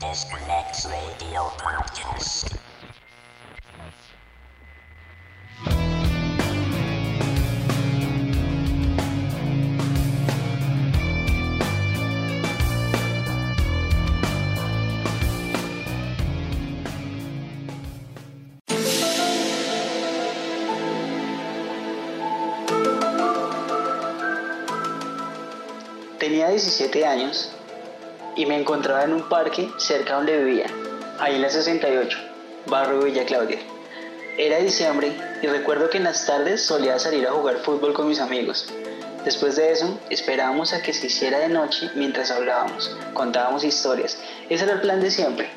Disconnect Radio Podcast. Tenía 17 años y me encontraba en un parque cerca donde vivía, ahí en la 68, barrio Villa Claudia. Era diciembre y recuerdo que en las tardes solía salir a jugar fútbol con mis amigos. Después de eso, esperábamos a que se hiciera de noche mientras hablábamos, contábamos historias. Ese era el plan de siempre.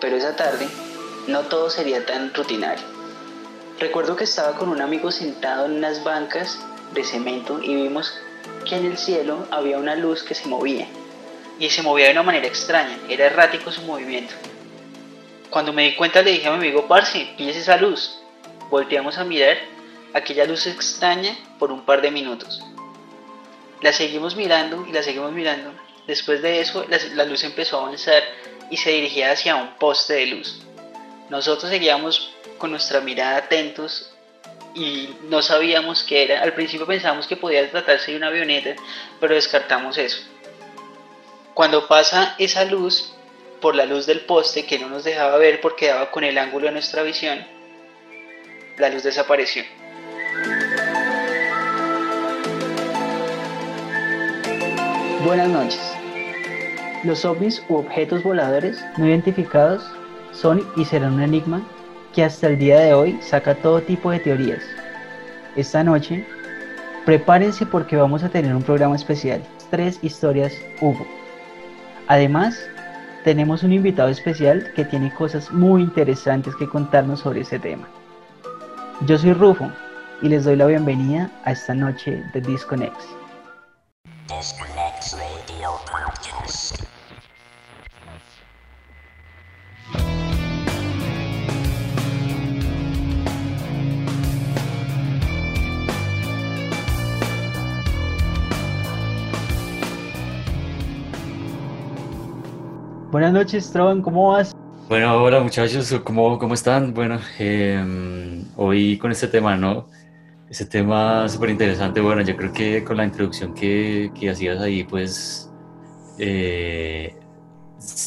Pero esa tarde, no todo sería tan rutinario. Recuerdo que estaba con un amigo sentado en unas bancas de cemento y vimos que en el cielo había una luz que se movía. Y se movía de una manera extraña, era errático su movimiento. Cuando me di cuenta le dije a mi amigo, Parce, píllese esa luz. Volteamos a mirar aquella luz extraña por un par de minutos. La seguimos mirando y la seguimos mirando. Después de eso, la, la luz empezó a avanzar y se dirigía hacia un poste de luz. Nosotros seguíamos con nuestra mirada atentos y no sabíamos qué era. Al principio pensábamos que podía tratarse de una avioneta, pero descartamos eso. Cuando pasa esa luz, por la luz del poste que no nos dejaba ver porque daba con el ángulo de nuestra visión, la luz desapareció. Buenas noches. Los ovnis u objetos voladores no identificados son y serán un enigma que hasta el día de hoy saca todo tipo de teorías. Esta noche, prepárense porque vamos a tener un programa especial, tres historias Hugo. Además, tenemos un invitado especial que tiene cosas muy interesantes que contarnos sobre ese tema. Yo soy Rufo y les doy la bienvenida a esta noche de Disconnect. Buenas noches, Tron, ¿cómo vas? Bueno, hola muchachos, ¿cómo, cómo están? Bueno, eh, hoy con este tema, ¿no? Ese tema súper interesante. Bueno, yo creo que con la introducción que, que hacías ahí, pues eh,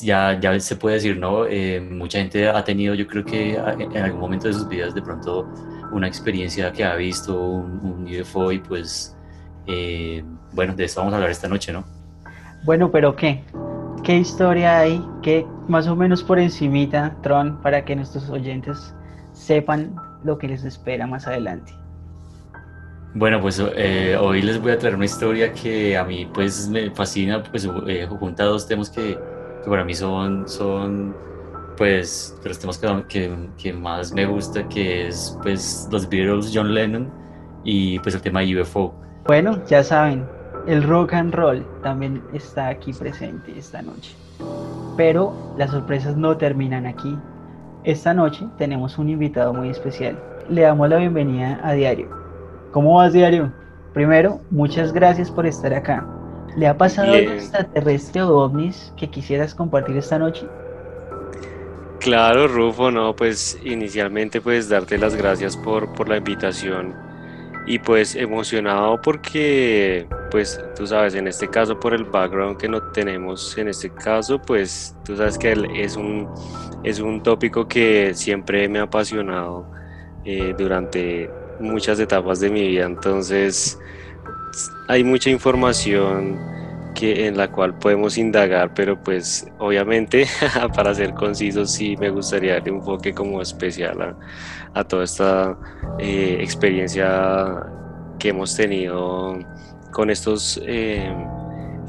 ya, ya se puede decir, ¿no? Eh, mucha gente ha tenido, yo creo que en algún momento de sus vidas, de pronto, una experiencia que ha visto un, un UFO y pues, eh, bueno, de eso vamos a hablar esta noche, ¿no? Bueno, pero ¿qué? ¿Qué historia hay? ¿Qué más o menos por encimita, Tron, para que nuestros oyentes sepan lo que les espera más adelante? Bueno, pues eh, hoy les voy a traer una historia que a mí pues me fascina, pues eh, junta dos temas que, que para mí son, son pues de los temas que, que, que más me gusta, que es pues los Beatles, John Lennon y pues el tema UFO. Bueno, ya saben, el rock and roll también está aquí presente esta noche. Pero las sorpresas no terminan aquí. Esta noche tenemos un invitado muy especial. Le damos la bienvenida a Diario. ¿Cómo vas, Diario? Primero, muchas gracias por estar acá. ¿Le ha pasado algo extraterrestre o ovnis que quisieras compartir esta noche? Claro, Rufo, no, pues inicialmente pues darte las gracias por, por la invitación y pues emocionado porque pues tú sabes, en este caso por el background que no tenemos en este caso, pues tú sabes que es un, es un tópico que siempre me ha apasionado eh, durante muchas etapas de mi vida, entonces hay mucha información en la cual podemos indagar, pero pues obviamente para ser concisos sí me gustaría darle un enfoque como especial a, a toda esta eh, experiencia que hemos tenido con estos eh,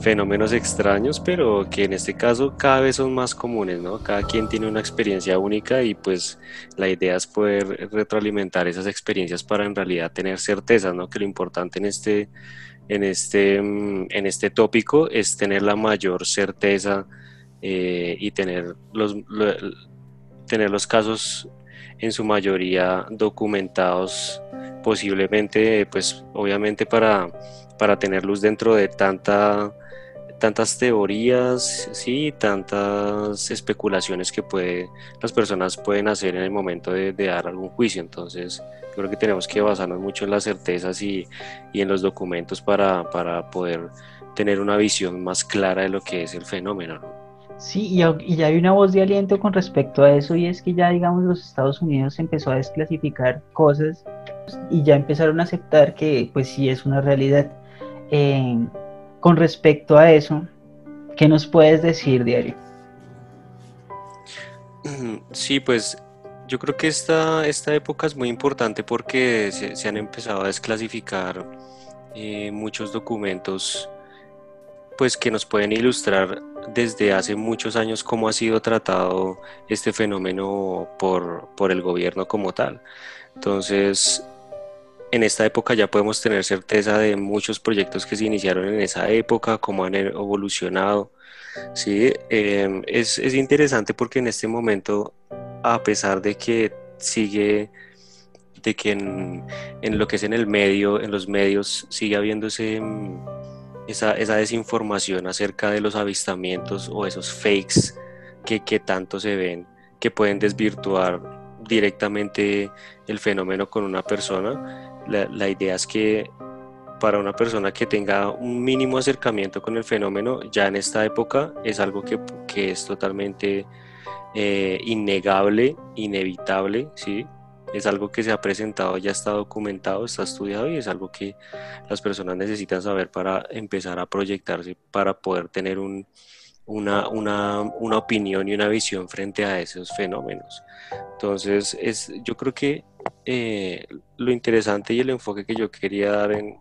fenómenos extraños, pero que en este caso cada vez son más comunes, ¿no? Cada quien tiene una experiencia única y pues la idea es poder retroalimentar esas experiencias para en realidad tener certeza, ¿no? Que lo importante en este en este, mm, en este tópico es tener la mayor certeza eh, y tener los, lo- tener los casos en su mayoría documentados, posiblemente, pues obviamente para, para tener luz dentro de tanta, tantas teorías, sí, tantas especulaciones que puede, las personas pueden hacer en el momento de, dar algún juicio. Entonces, creo que tenemos que basarnos mucho en las certezas y, y en los documentos para, para, poder tener una visión más clara de lo que es el fenómeno. Sí, y, y, ya hay una voz de aliento con respecto a eso y es que ya, digamos, los Estados Unidos empezó a desclasificar cosas y ya empezaron a aceptar que, pues sí, es una realidad. Eh, con respecto a eso, ¿qué nos puedes decir, Diario? Sí, pues yo creo que esta, esta época es muy importante porque se, han empezado a desclasificar eh, muchos documentos pues que nos pueden ilustrar desde hace muchos años cómo ha sido tratado este fenómeno por, por el gobierno como tal. Entonces, en esta época ya podemos tener certeza de muchos proyectos que se iniciaron en esa época, cómo han evolucionado. ¿sí? Em, es, es, interesante porque en este momento, a pesar de que sigue, de que en, en, lo que es en el medio, en los medios, sigue habiendo mm, esa, esa, desinformación acerca de los avistamientos o esos fakes que, que tanto se ven, que pueden desvirtuar directamente el fenómeno con una persona la, idea es que para una persona que tenga un mínimo acercamiento con el fenómeno, ya en esta época es algo que, es totalmente eh, innegable, inevitable, ¿sí? Es algo que se ha presentado, ya está documentado, está estudiado y es algo que las personas necesitan saber para empezar a proyectarse, para poder tener un, una, una, una, opinión y una visión frente a esos fenómenos. Entonces, es, yo creo que eh, lo interesante y el enfoque que yo quería dar en,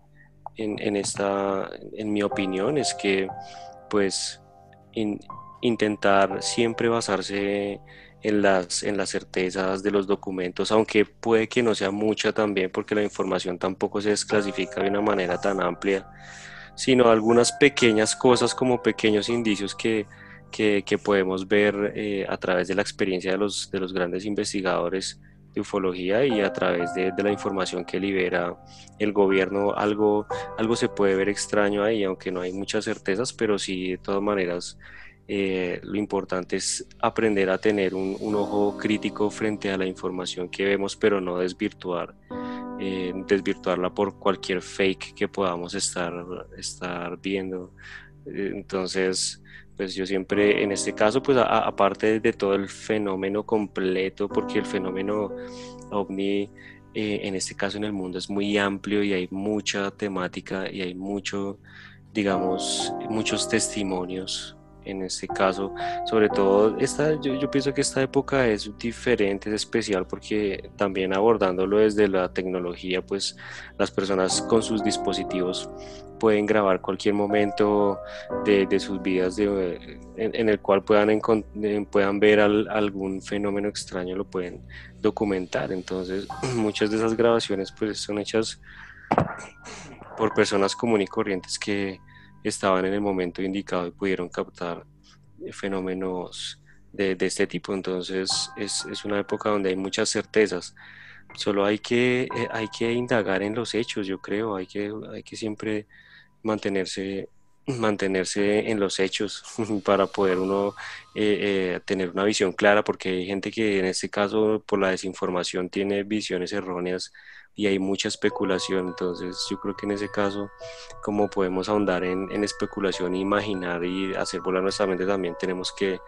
en, esta, en mi opinión, es que pues intentar siempre basarse en las, en las certezas de los documentos, aunque puede que no sea mucha también, porque la información tampoco se desclasifica de una manera tan amplia sino algunas pequeñas cosas como pequeños indicios que, que, podemos ver eh, a través de la experiencia de los, de los grandes investigadores de ufología y a través de, de, la información que libera el gobierno. Algo, algo se puede ver extraño ahí, aunque no hay muchas certezas, pero sí, de todas maneras, eh, lo importante es aprender a tener un, un, ojo crítico frente a la información que vemos, pero no desvirtuar eh, desvirtuarla por cualquier fake que podamos estar, estar viendo. Eh, entonces, pues yo siempre, en este caso, pues aparte de todo el fenómeno completo, porque el fenómeno ovni, eh, en este caso en el mundo es muy amplio y hay mucha temática y hay mucho, digamos, muchos testimonios en este caso, sobre todo, esta, yo, pienso que esta época es diferente, es especial porque también abordándolo desde la tecnología, pues las personas con sus dispositivos pueden grabar cualquier momento de, de sus vidas de, en, el cual puedan, puedan ver algún fenómeno extraño, lo pueden documentar. Entonces, muchas de esas grabaciones pues son hechas por personas comunes y corrientes que, estaban en el momento indicado y pudieron captar eh, fenómenos de, este tipo. Entonces es, es, una época donde hay muchas certezas. Solo hay que, eh, hay que indagar en los hechos, yo creo. Hay que, hay que siempre mantenerse mantenerse en los hechos para poder uno eh, tener una visión clara, porque hay gente que en este caso por la desinformación tiene visiones erróneas y hay mucha especulación. Entonces yo creo que en ese caso, como podemos ahondar en, especulación, imaginar y hacer volar nuestra mente, también tenemos que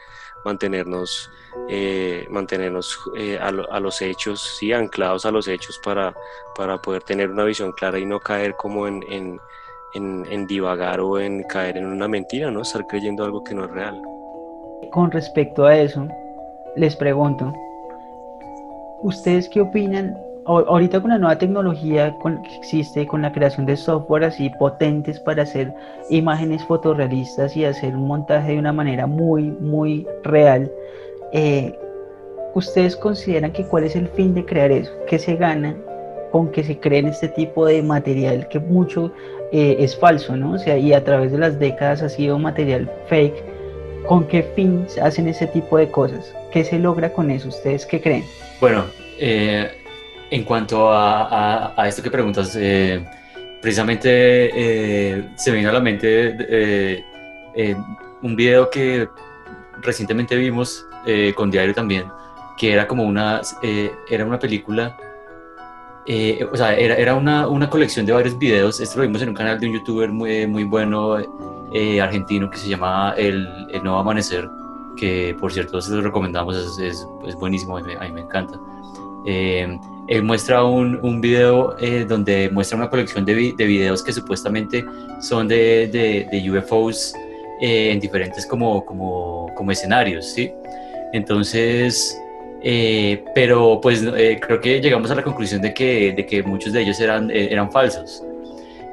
mantenernos, eh, mantenernos eh, a, los hechos, sí, anclados a los hechos para, para poder tener una visión clara y no caer como en, en, en divagar o en caer en una mentira, ¿no? Estar creyendo algo que no es real. Con respecto a eso, les pregunto, ¿ustedes qué opinan ahorita con la nueva tecnología que existe, con la creación de software así potentes para hacer imágenes fotorrealistas y hacer un montaje de una manera muy, muy real, eh, ¿ustedes consideran que cuál es el fin de crear eso? ¿Qué se gana con que se creen este tipo de material que mucho eh, es falso, ¿no? O sea, y a través de las décadas ha sido material fake. ¿Con qué fin hacen ese tipo de cosas? ¿Qué se logra con eso? ¿Ustedes qué creen? Bueno, eh, en cuanto a, esto que preguntas, eh, precisamente eh, se me vino a la mente eh, un video que recientemente vimos con Diario también, que era como una, era una película, o sea, era, era una, una, colección de varios videos, esto lo vimos en un canal de un youtuber muy, muy bueno argentino que se llama El, Nuevo Amanecer, que por cierto se lo recomendamos, es, buenísimo, a a mí, me encanta. Él muestra un, un video donde muestra una colección de, de, videos que supuestamente son de, de, de UFOs en diferentes como, como, como escenarios, ¿sí? Entonces, eh, pero pues eh, creo que llegamos a la conclusión de que, de que muchos de ellos eran, eh, eran falsos.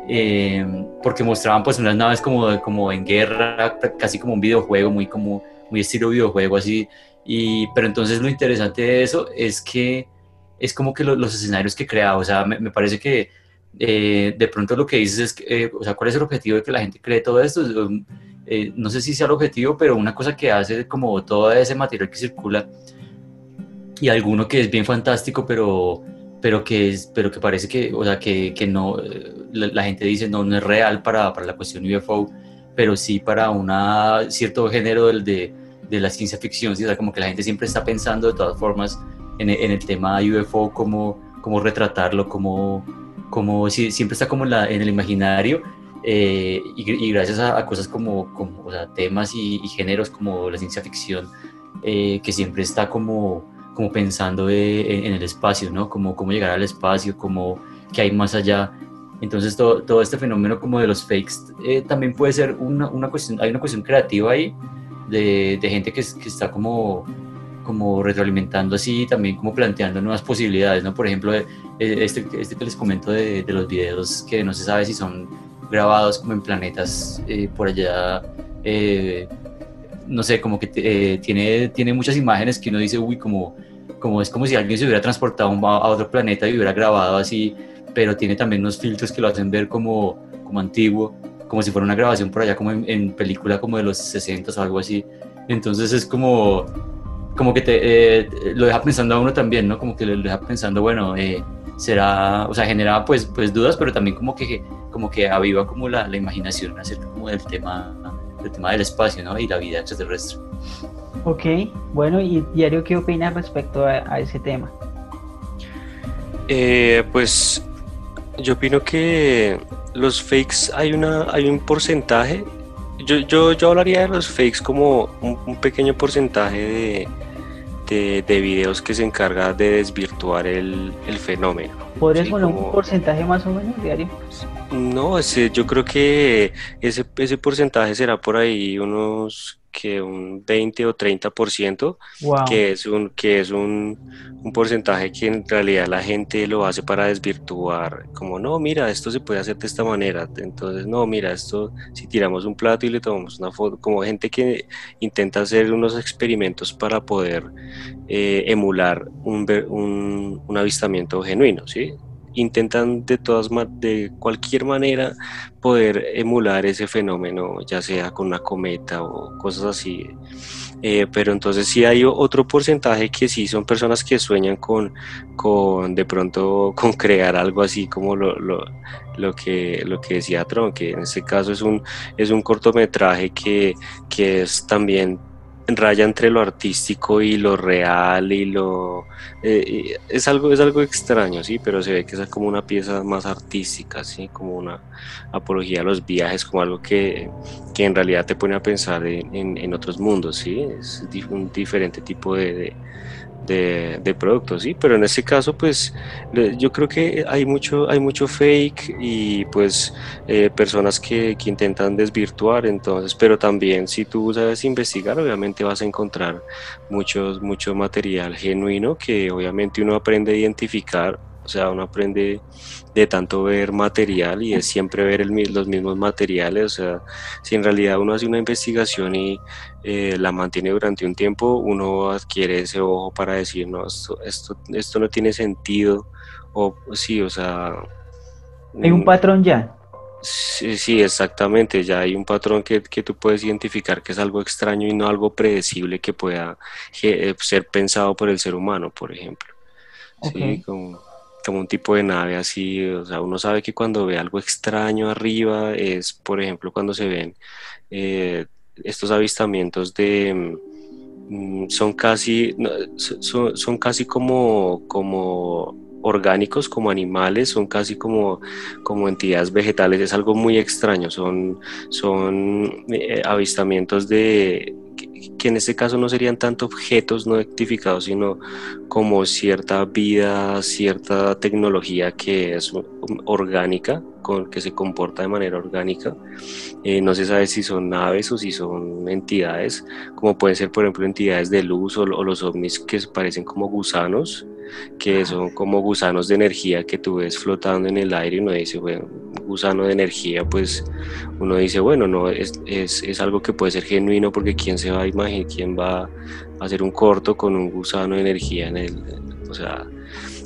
Eh, porque mostraban pues unas naves como, como en guerra, casi como un videojuego, muy como muy estilo videojuego así. Y, pero entonces lo interesante de eso es que es como que lo, los escenarios que crea, o sea, me, parece que de pronto lo que dices es, que, o sea, ¿cuál es el objetivo de que la gente cree todo esto? Eh, no sé si sea el objetivo, pero una cosa que hace como todo ese material que circula y alguno que es bien fantástico, pero, pero, que, es, pero que parece que, o sea, que, que no, eh, la, gente dice no, no es real para, para, la cuestión UFO, pero sí para un cierto género del, de, de la ciencia ficción, o sea, como que la gente siempre está pensando de todas formas en, en el tema UFO, cómo, cómo retratarlo, cómo, cómo si, siempre está como en, la, en el imaginario eh, y, y, gracias a, a, cosas como, como o sea, temas y, y, géneros como la ciencia ficción, eh, que siempre está como, como pensando de, en, el espacio, ¿no? Como cómo llegar al espacio, como qué hay más allá. Entonces todo, todo este fenómeno como de los fakes eh, también puede ser una, una, cuestión, hay una cuestión creativa ahí de, de gente que, que está como como retroalimentando así también como planteando nuevas posibilidades, ¿no? Por ejemplo, este, este que les comento de, de los videos que no se sabe si son grabados como en planetas eh, por allá, eh, no sé, como que eh, tiene, tiene muchas imágenes que uno dice, uy, como, como es como si alguien se hubiera transportado a otro planeta y hubiera grabado así, pero tiene también unos filtros que lo hacen ver como, como antiguo, como si fuera una grabación por allá, como en, en película como de los 60 o algo así. Entonces es como, como que te, eh, lo deja pensando a uno también, ¿no? Como que lo deja pensando, bueno, eh, será, o sea, genera pues, pues dudas, pero también como que, como que aviva como la, la imaginación acerca como del tema, del tema del espacio, ¿no? Y la vida extraterrestre. Ok, bueno, ¿y Diario qué opinas respecto a, a ese tema? Eh, pues yo opino que los fakes hay, una, hay un porcentaje, yo, yo, yo hablaría de los fakes como un, un pequeño porcentaje de, de, de, videos que se encarga de desvirtuar el, el fenómeno. ¿Podrías poner como... un porcentaje más o menos diario? No, ese, yo creo que ese, ese porcentaje será por ahí unos que un 20 o 30%, wow. que es, un, que es un, un, porcentaje que en realidad la gente lo hace para desvirtuar, como no, mira, esto se puede hacer de esta manera, entonces no, mira, esto si tiramos un plato y le tomamos una foto, como gente que intenta hacer unos experimentos para poder eh, emular un, un, un avistamiento genuino, ¿sí? Intentan de todas de cualquier manera poder emular ese fenómeno, ya sea con una cometa o cosas así. Eh, pero entonces sí hay otro porcentaje que sí son personas que sueñan con, con de pronto con crear algo así como lo, lo, lo, que, lo que decía Tron, que en este caso es un, es un cortometraje que, que es también raya entre lo artístico y lo real y lo eh, es algo es algo extraño sí pero se ve que es como una pieza más artística sí como una apología a los viajes como algo que, que en realidad te pone a pensar en, en, en otros mundos sí es un diferente tipo de, de, productos, ¿sí? Pero en este caso, pues yo creo que hay mucho, hay mucho fake y pues eh, personas que, que, intentan desvirtuar, entonces, pero también si tú sabes investigar, obviamente vas a encontrar muchos, mucho material genuino que obviamente uno aprende a identificar o sea, uno aprende de tanto ver material y es siempre ver el, los mismos materiales. O sea, si en realidad uno hace una investigación y eh, la mantiene durante un tiempo, uno adquiere ese ojo para decir, no, esto, esto, esto no tiene sentido. O sí, o sea... Hay un patrón ya. Sí, sí, exactamente. Ya hay un patrón que, que, tú puedes identificar que es algo extraño y no algo predecible que pueda ser pensado por el ser humano, por ejemplo. Okay. Sí, como como un tipo de nave así, o sea, uno sabe que cuando ve algo extraño arriba es, por ejemplo, cuando se ven eh, estos avistamientos de mm, son casi son, casi como como orgánicos como animales, son casi como, como entidades vegetales, es algo muy extraño, son, son eh, avistamientos de en este caso no serían tanto objetos no identificados, sino como cierta vida, cierta tecnología que es orgánica, con, que se comporta de manera orgánica. Eh, no se sabe si son naves o si son entidades, como pueden ser, por ejemplo, entidades de luz o, o los ovnis que parecen como gusanos que son como gusanos de energía que tú ves flotando en el aire y uno dice, bueno, gusano de energía, pues uno dice, bueno, no, es, es, es algo que puede ser genuino porque quién se va a imaginar, quién va a hacer un corto con un gusano de energía en el, o sea,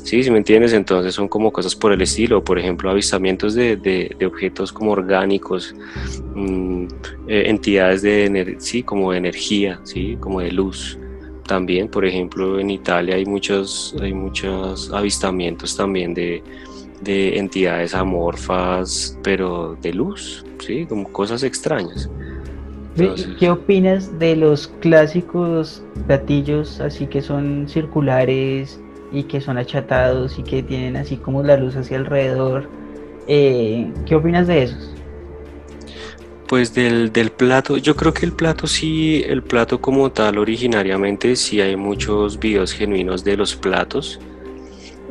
Sí, si me entiendes, entonces son como cosas por el estilo, por ejemplo, avistamientos de, de, objetos como orgánicos, mm, eh, entidades de, sí, como de energía, sí, como de luz también, por ejemplo, en Italia hay muchos, hay muchos avistamientos también de, de entidades amorfas, pero de luz, ¿sí? Como cosas extrañas. ¿Qué opinas de los clásicos platillos así que son circulares y que son achatados y que tienen así como la luz hacia alrededor? Eh, ¿Qué opinas de esos? Pues del, del, plato, yo creo que el plato sí, el plato como tal originariamente sí hay muchos videos genuinos de los platos,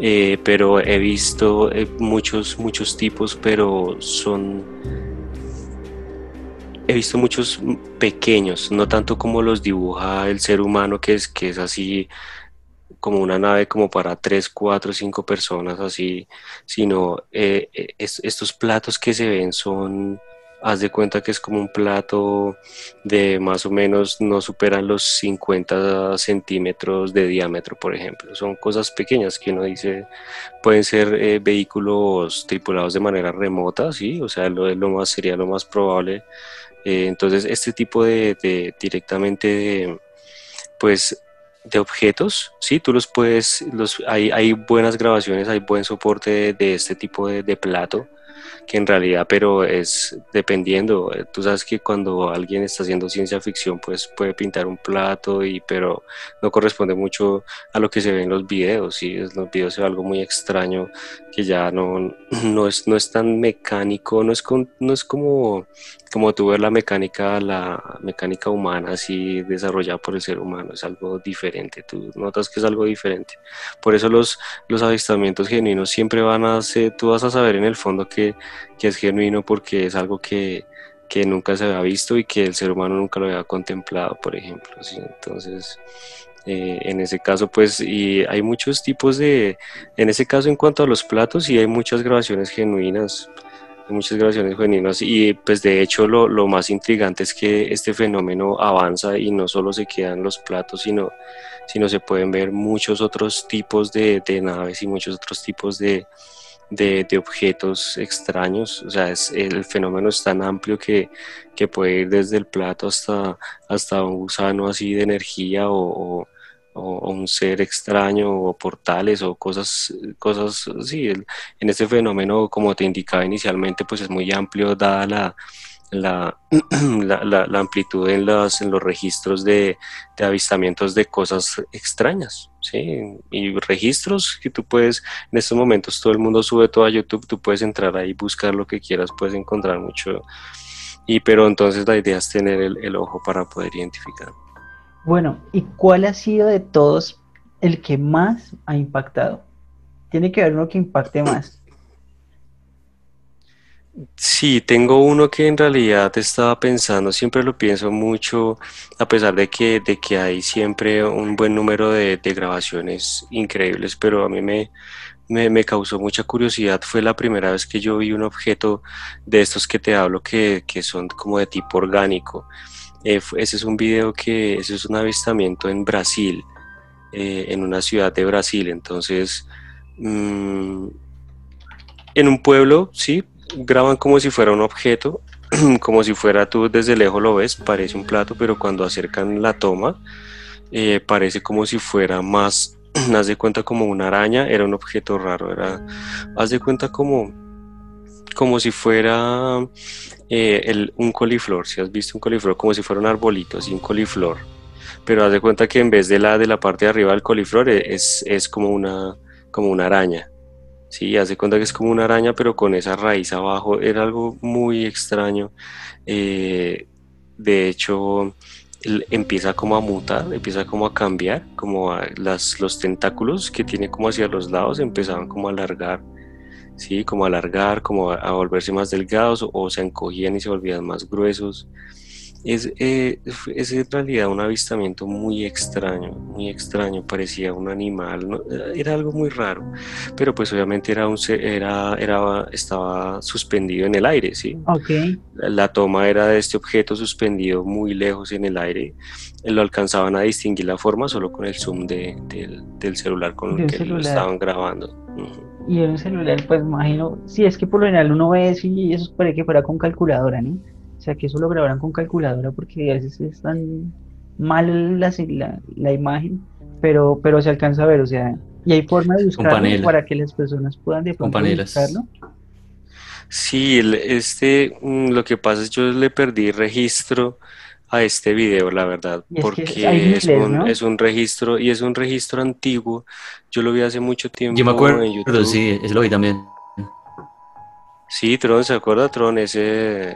eh, pero he visto eh, muchos, muchos tipos, pero son, he visto muchos pequeños, no tanto como los dibuja el ser humano, que es, que es así como una nave como para tres, cuatro, cinco personas así, sino eh, estos platos que se ven son haz de cuenta que es como un plato de más o menos no superan los 50 centímetros de diámetro, por ejemplo. Son cosas pequeñas que uno dice, pueden ser eh, vehículos tripulados de manera remota, ¿sí? O sea, lo, lo más, sería lo más probable. Eh, entonces, este tipo de, directamente de, pues de objetos, sí, tú los puedes, los, hay, hay buenas grabaciones, hay buen soporte de, este tipo de, plato que en realidad, pero es dependiendo, eh, tú sabes que cuando alguien está haciendo ciencia ficción, pues puede pintar un plato, y, pero no corresponde mucho a lo que se ve en los videos, en los videos se ve algo muy extraño que ya no, no, es, no es tan mecánico, no es, no es como como tú ves la mecánica, la mecánica humana así desarrollada por el ser humano, es algo diferente, tú notas que es algo diferente. Por eso los, los avistamientos genuinos siempre van a ser, tú vas a saber en el fondo que, que es genuino porque es algo que, que, nunca se había visto y que el ser humano nunca lo había contemplado, por ejemplo. ¿sí? Entonces, eh, en ese caso, pues, y hay muchos tipos de, en ese caso en cuanto a los platos, y hay muchas grabaciones genuinas muchas grabaciones genuinas y pues de hecho lo, lo, más intrigante es que este fenómeno avanza y no solo se quedan los platos, sino, sino se pueden ver muchos otros tipos de, de naves y muchos otros tipos de, de, objetos extraños. O sea, es, el fenómeno es tan amplio que, que, puede ir desde el plato hasta, hasta un gusano así de energía o, un ser extraño o portales o cosas, cosas sí, en este fenómeno, como te indicaba inicialmente, pues es muy amplio dada la, la, la, la, amplitud en los, en los registros de, de, avistamientos de cosas extrañas, ¿sí? Y registros que tú puedes, en estos momentos todo el mundo sube todo a YouTube, tú puedes entrar ahí, buscar lo que quieras, puedes encontrar mucho. Y pero entonces la idea es tener el, el ojo para poder identificar. Bueno, ¿y cuál ha sido de todos el que más ha impactado? Tiene que haber uno que impacte más. Sí, tengo uno que en realidad estaba pensando, siempre lo pienso mucho, a pesar de que, de que hay siempre un buen número de, grabaciones increíbles, pero a mí me, me, causó mucha curiosidad. Fue la primera vez que yo vi un objeto de estos que te hablo que, que son como de tipo orgánico. Eh, ese es un video que, ese es un avistamiento en Brasil, eh, en una ciudad de Brasil. Entonces, mm, en un pueblo, sí, graban como si fuera un objeto, como si fuera tú desde lejos lo ves, parece un plato, pero cuando acercan la toma, eh, parece como si fuera más, haz de cuenta como una araña, era un objeto raro, era, haz de cuenta como, como si fuera eh, el, un coliflor, si has visto un coliflor, como si fuera un arbolito, así un coliflor, pero haz de cuenta que en vez de la de la parte de arriba del coliflor e, es, es como, una, como una araña. Sí, haz de cuenta que es como una araña, pero con esa raíz abajo. Era algo muy extraño. Eh, de hecho, empieza como a mutar, empieza como a cambiar, como las, los tentáculos que tiene como hacia los lados empezaban como a alargar, ¿sí? Como a alargar, como a, volverse más delgados o, se encogían y se volvían más gruesos. Es, eh, es en realidad un avistamiento muy extraño, muy extraño, parecía un animal, era algo muy raro, pero pues obviamente era un, era, era, estaba suspendido en el aire, ¿sí? Okay. La toma era de este objeto suspendido muy lejos en el aire, lo alcanzaban a distinguir la forma solo con el zoom de, del, celular con el que lo estaban grabando. Y en un celular, pues imagino, si es que por lo general uno ve eso y eso parece que fuera con calculadora, ¿no? O sea, que eso lo grabaran con calculadora porque a veces es tan mal la, la, imagen, pero, pero se alcanza a ver, o sea, y hay forma de buscarlo para que las personas puedan de pronto buscarlo. Sí, este, mm, lo que pasa es que yo le perdí registro a este video, la verdad, porque es, un, es, un, registro y es un registro antiguo. Yo lo vi hace mucho tiempo. Yo me acuerdo, en YouTube. sí, eso lo vi también. Sí, Tron, ¿se acuerda Tron? Ese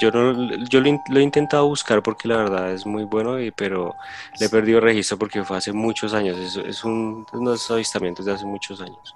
yo no, yo lo, he intentado buscar porque la verdad es muy bueno, y, pero le he perdido registro porque fue hace muchos años. Es, es un, unos avistamientos de hace muchos años.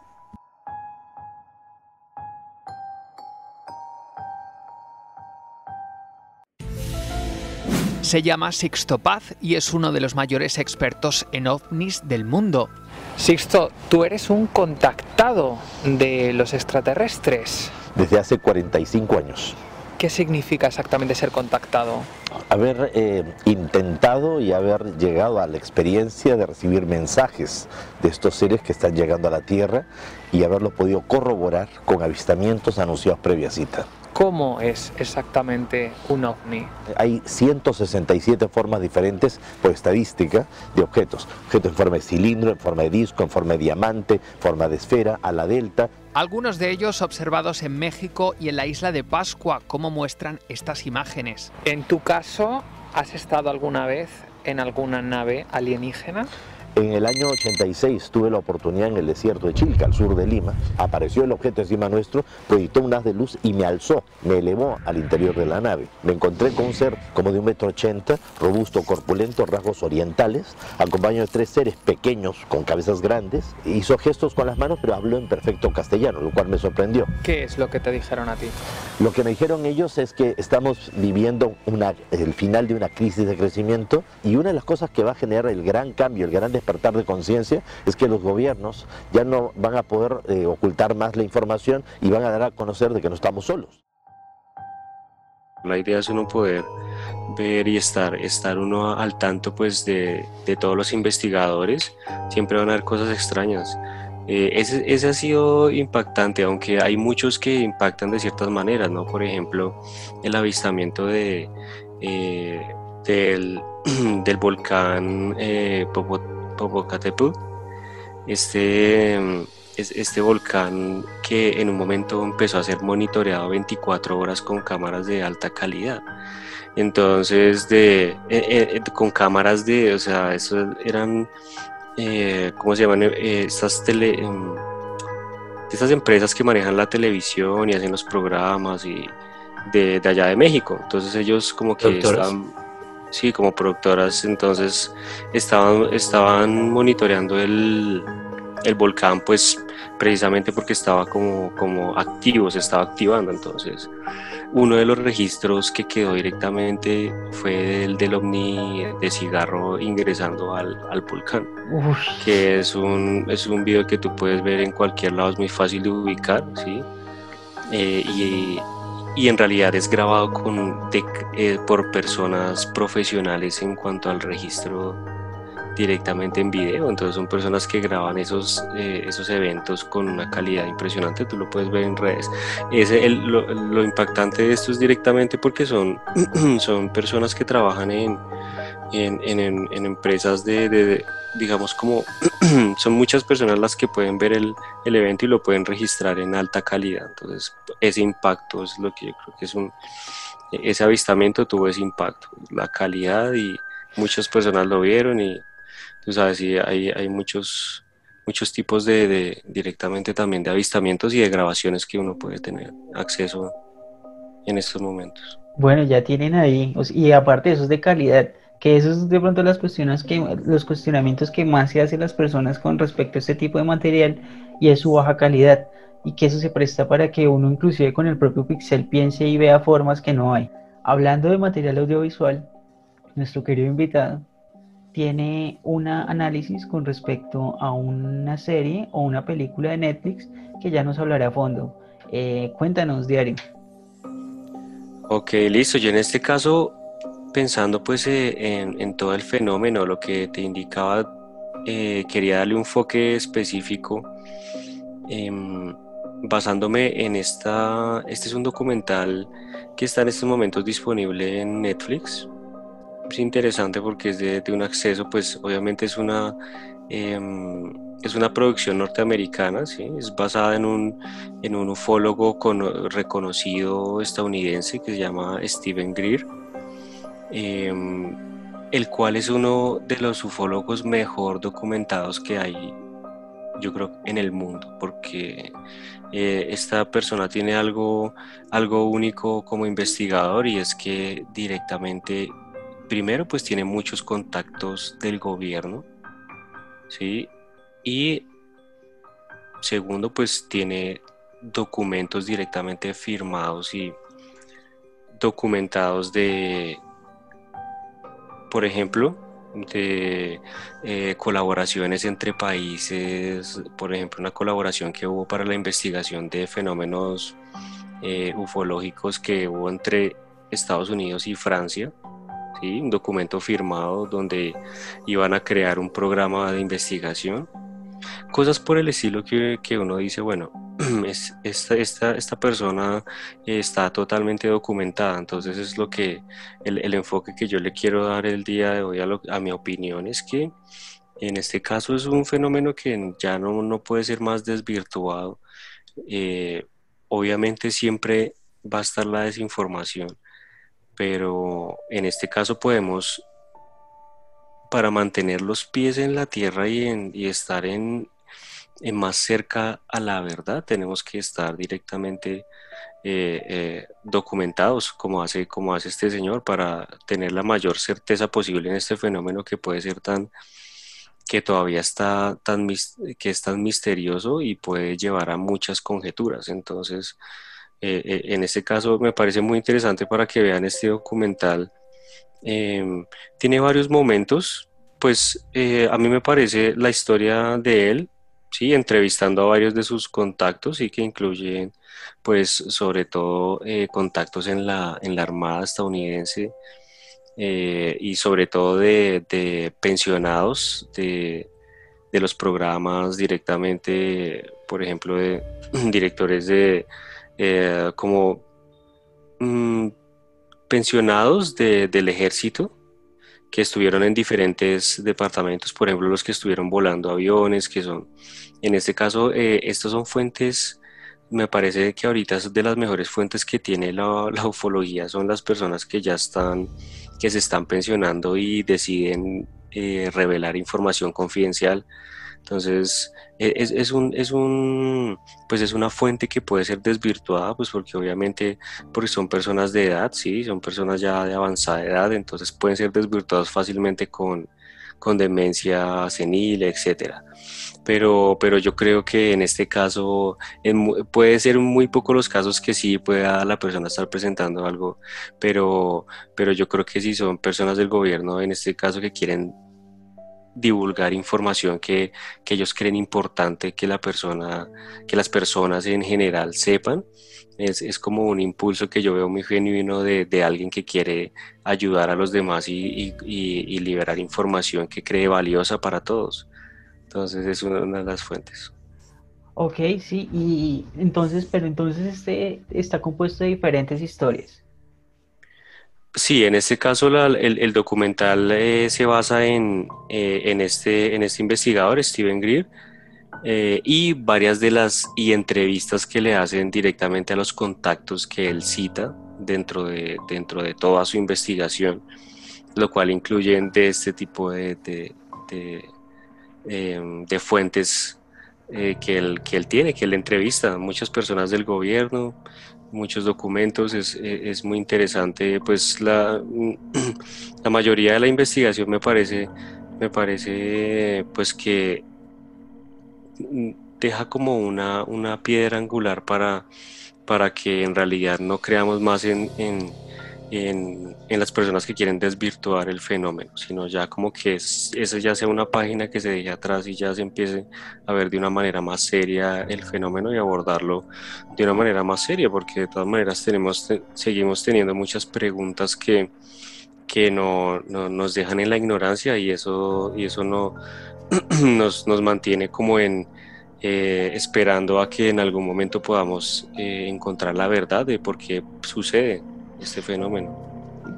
Se llama Sixto Paz y es uno de los mayores expertos en ovnis del mundo. Sixto, tú eres un contactado de los extraterrestres. Desde hace 45 años. ¿Qué significa exactamente ser contactado? Haber eh, intentado y haber llegado a la experiencia de recibir mensajes de estos seres que están llegando a la Tierra y haberlo podido corroborar con avistamientos anunciados previa cita. ¿Cómo es exactamente un ovni? Hay 167 formas diferentes por estadística de objetos. Objetos en forma de cilindro, en forma de disco, en forma de diamante, forma de esfera, a la delta. Algunos de ellos observados en México y en la isla de Pascua, como muestran estas imágenes. En tu caso, ¿has estado alguna vez en alguna nave alienígena? En el año 86 tuve la oportunidad en el desierto de Chilca, al sur de Lima. Apareció el objeto encima nuestro, proyectó un haz de luz y me alzó, me elevó al interior de la nave. Me encontré con un ser como de un metro ochenta, robusto, corpulento, rasgos orientales, acompañado de tres seres pequeños con cabezas grandes. Hizo gestos con las manos, pero habló en perfecto castellano, lo cual me sorprendió. ¿Qué es lo que te dijeron a ti? Lo que me dijeron ellos es que estamos viviendo una, el final de una crisis de crecimiento y una de las cosas que va a generar el gran cambio, el gran despertar de conciencia es que los gobiernos ya no van a poder eh, ocultar más la información y van a dar a conocer de que no estamos solos. La idea es uno poder ver y estar, estar uno al tanto pues de, de todos los investigadores, siempre van a haber cosas extrañas. Eh, ese, ese, ha sido impactante, aunque hay muchos que impactan de ciertas maneras, ¿no? Por ejemplo, el avistamiento de, eh, del, del, volcán eh, Popocatépetl, este, este volcán que en un momento empezó a ser monitoreado 24 horas con cámaras de alta calidad. Entonces, de, eh, eh, con cámaras de, o sea, eso eran, eh, ¿cómo se llaman? estas tele, em, estas empresas que manejan la televisión y hacen los programas y de, de allá de México. Entonces ellos como que están sí, como productoras, entonces estaban, estaban monitoreando el, volcán, pues precisamente porque estaba como, como activo, se estaba activando. Entonces, uno de los registros que quedó directamente fue el del ovni de cigarro ingresando al, volcán, que es un, es un video que tú puedes ver en cualquier lado, es muy fácil de ubicar, ¿sí? Eh, y y en realidad es grabado con, eh, por personas profesionales en cuanto al registro directamente en video. Entonces son personas que graban esos, eh, esos eventos con una calidad impresionante. Tú lo puedes ver en redes. Es lo, impactante de esto es directamente porque son, son personas que trabajan en, en, en, empresas de, digamos como, son muchas personas las que pueden ver el, el, evento y lo pueden registrar en alta calidad. Entonces, ese impacto es lo que yo creo que es un, ese avistamiento tuvo ese impacto, la calidad y muchas personas lo vieron y tú sabes, sí, hay, hay muchos, muchos tipos de, de, directamente también de avistamientos y de grabaciones que uno puede tener acceso en estos momentos. Bueno, ya tienen ahí, y aparte de eso es de calidad, que eso es de pronto las cuestiones que, los cuestionamientos que más se hacen las personas con respecto a este tipo de material y es su baja calidad y que eso se presta para que uno inclusive con el propio pixel piense y vea formas que no hay. Hablando de material audiovisual, nuestro querido invitado tiene un análisis con respecto a una serie o una película de Netflix que ya nos hablará a fondo. Eh, cuéntanos, Diario. Ok, listo. Yo en este caso, pensando pues eh, en, todo el fenómeno, lo que te indicaba, eh, quería darle un enfoque específico. Em, basándome en esta, este es un documental que está en estos momentos disponible en Netflix. Es interesante porque es de, un acceso, pues obviamente es una, em, es una producción norteamericana, ¿sí? es basada en un, en un ufólogo con, reconocido estadounidense que se llama Steven Greer, em, el cual es uno de los ufólogos mejor documentados que hay yo creo, en el mundo, porque eh, esta persona tiene algo, algo único como investigador y es que directamente, primero, pues tiene muchos contactos del gobierno, ¿sí? Y segundo, pues tiene documentos directamente firmados y documentados de, por ejemplo, de eh, colaboraciones entre países, por ejemplo, una colaboración que hubo para la investigación de fenómenos eh, ufológicos que hubo entre Estados Unidos y Francia, ¿sí? un documento firmado donde iban a crear un programa de investigación, cosas por el estilo que, que uno dice, bueno, es, esta, esta, esta, persona está totalmente documentada, entonces es lo que el, el, enfoque que yo le quiero dar el día de hoy a, a, mi opinión es que en este caso es un fenómeno que ya no, no puede ser más desvirtuado. Eh, obviamente siempre va a estar la desinformación, pero en este caso podemos, para mantener los pies en la tierra y, en, y estar en, más cerca a la verdad, tenemos que estar directamente eh, eh, documentados como hace, como hace este señor para tener la mayor certeza posible en este fenómeno que puede ser tan que todavía está tan que es tan misterioso y puede llevar a muchas conjeturas. Entonces eh, en este caso me parece muy interesante para que vean este documental. Em, tiene varios momentos pues a mí me parece la historia de él sí, entrevistando a varios de sus contactos y que incluyen, pues, sobre todo eh, contactos en la, en la Armada estadounidense eh, y sobre todo de, pensionados de, los programas directamente, por ejemplo, de directores de eh, como mm, pensionados del ejército que estuvieron en diferentes departamentos, por ejemplo, los que estuvieron volando aviones, que son, en este caso, eh, estas son fuentes, me parece que ahorita es de las mejores fuentes que tiene la, la, ufología, son las personas que ya están, que se están pensionando y deciden eh, revelar información confidencial entonces, e, es, es, un, es, un, pues es una fuente que puede ser desvirtuada, pues porque obviamente porque son personas de edad, sí, son personas ya de avanzada edad, entonces pueden ser desvirtuados fácilmente con, con demencia senil, etcétera. Pero, pero yo creo que en este caso puede ser muy poco los casos que sí pueda la persona estar presentando algo, pero, pero yo creo que si son personas del gobierno, en este caso que quieren divulgar información que, ellos creen importante que la persona, que las personas en general sepan. Es, como un impulso que yo veo muy genuino de, alguien que quiere ayudar a los demás y, liberar información que cree valiosa para todos. Entonces es una, de las fuentes. Ok, sí, y entonces, pero entonces este está compuesto de diferentes historias. Sí, en este caso el, documental eh, se basa en, eh, en, este, en este investigador, Steven Greer, eh, y varias de las y entrevistas que le hacen directamente a los contactos que él cita dentro de, dentro de toda su investigación, lo cual incluyen de este tipo de, de, de, em, fuentes que, él, que él tiene, que él entrevista, muchas personas del gobierno, muchos documentos, es, es, muy interesante, pues la, la mayoría de la investigación me parece, me parece pues que deja como una, una piedra angular para, para que en realidad no creamos más en, en en, las personas que quieren desvirtuar el fenómeno, sino ya como que es, esa ya sea una página que se deje atrás y ya se empiece a ver de una manera más seria el fenómeno y abordarlo de una manera más seria, porque de todas maneras seguimos teniendo muchas preguntas que, que no, nos dejan en la ignorancia y eso, y eso no, nos, nos mantiene como en... Eh, esperando a que en algún momento podamos eh, encontrar la verdad de por qué sucede este fenómeno.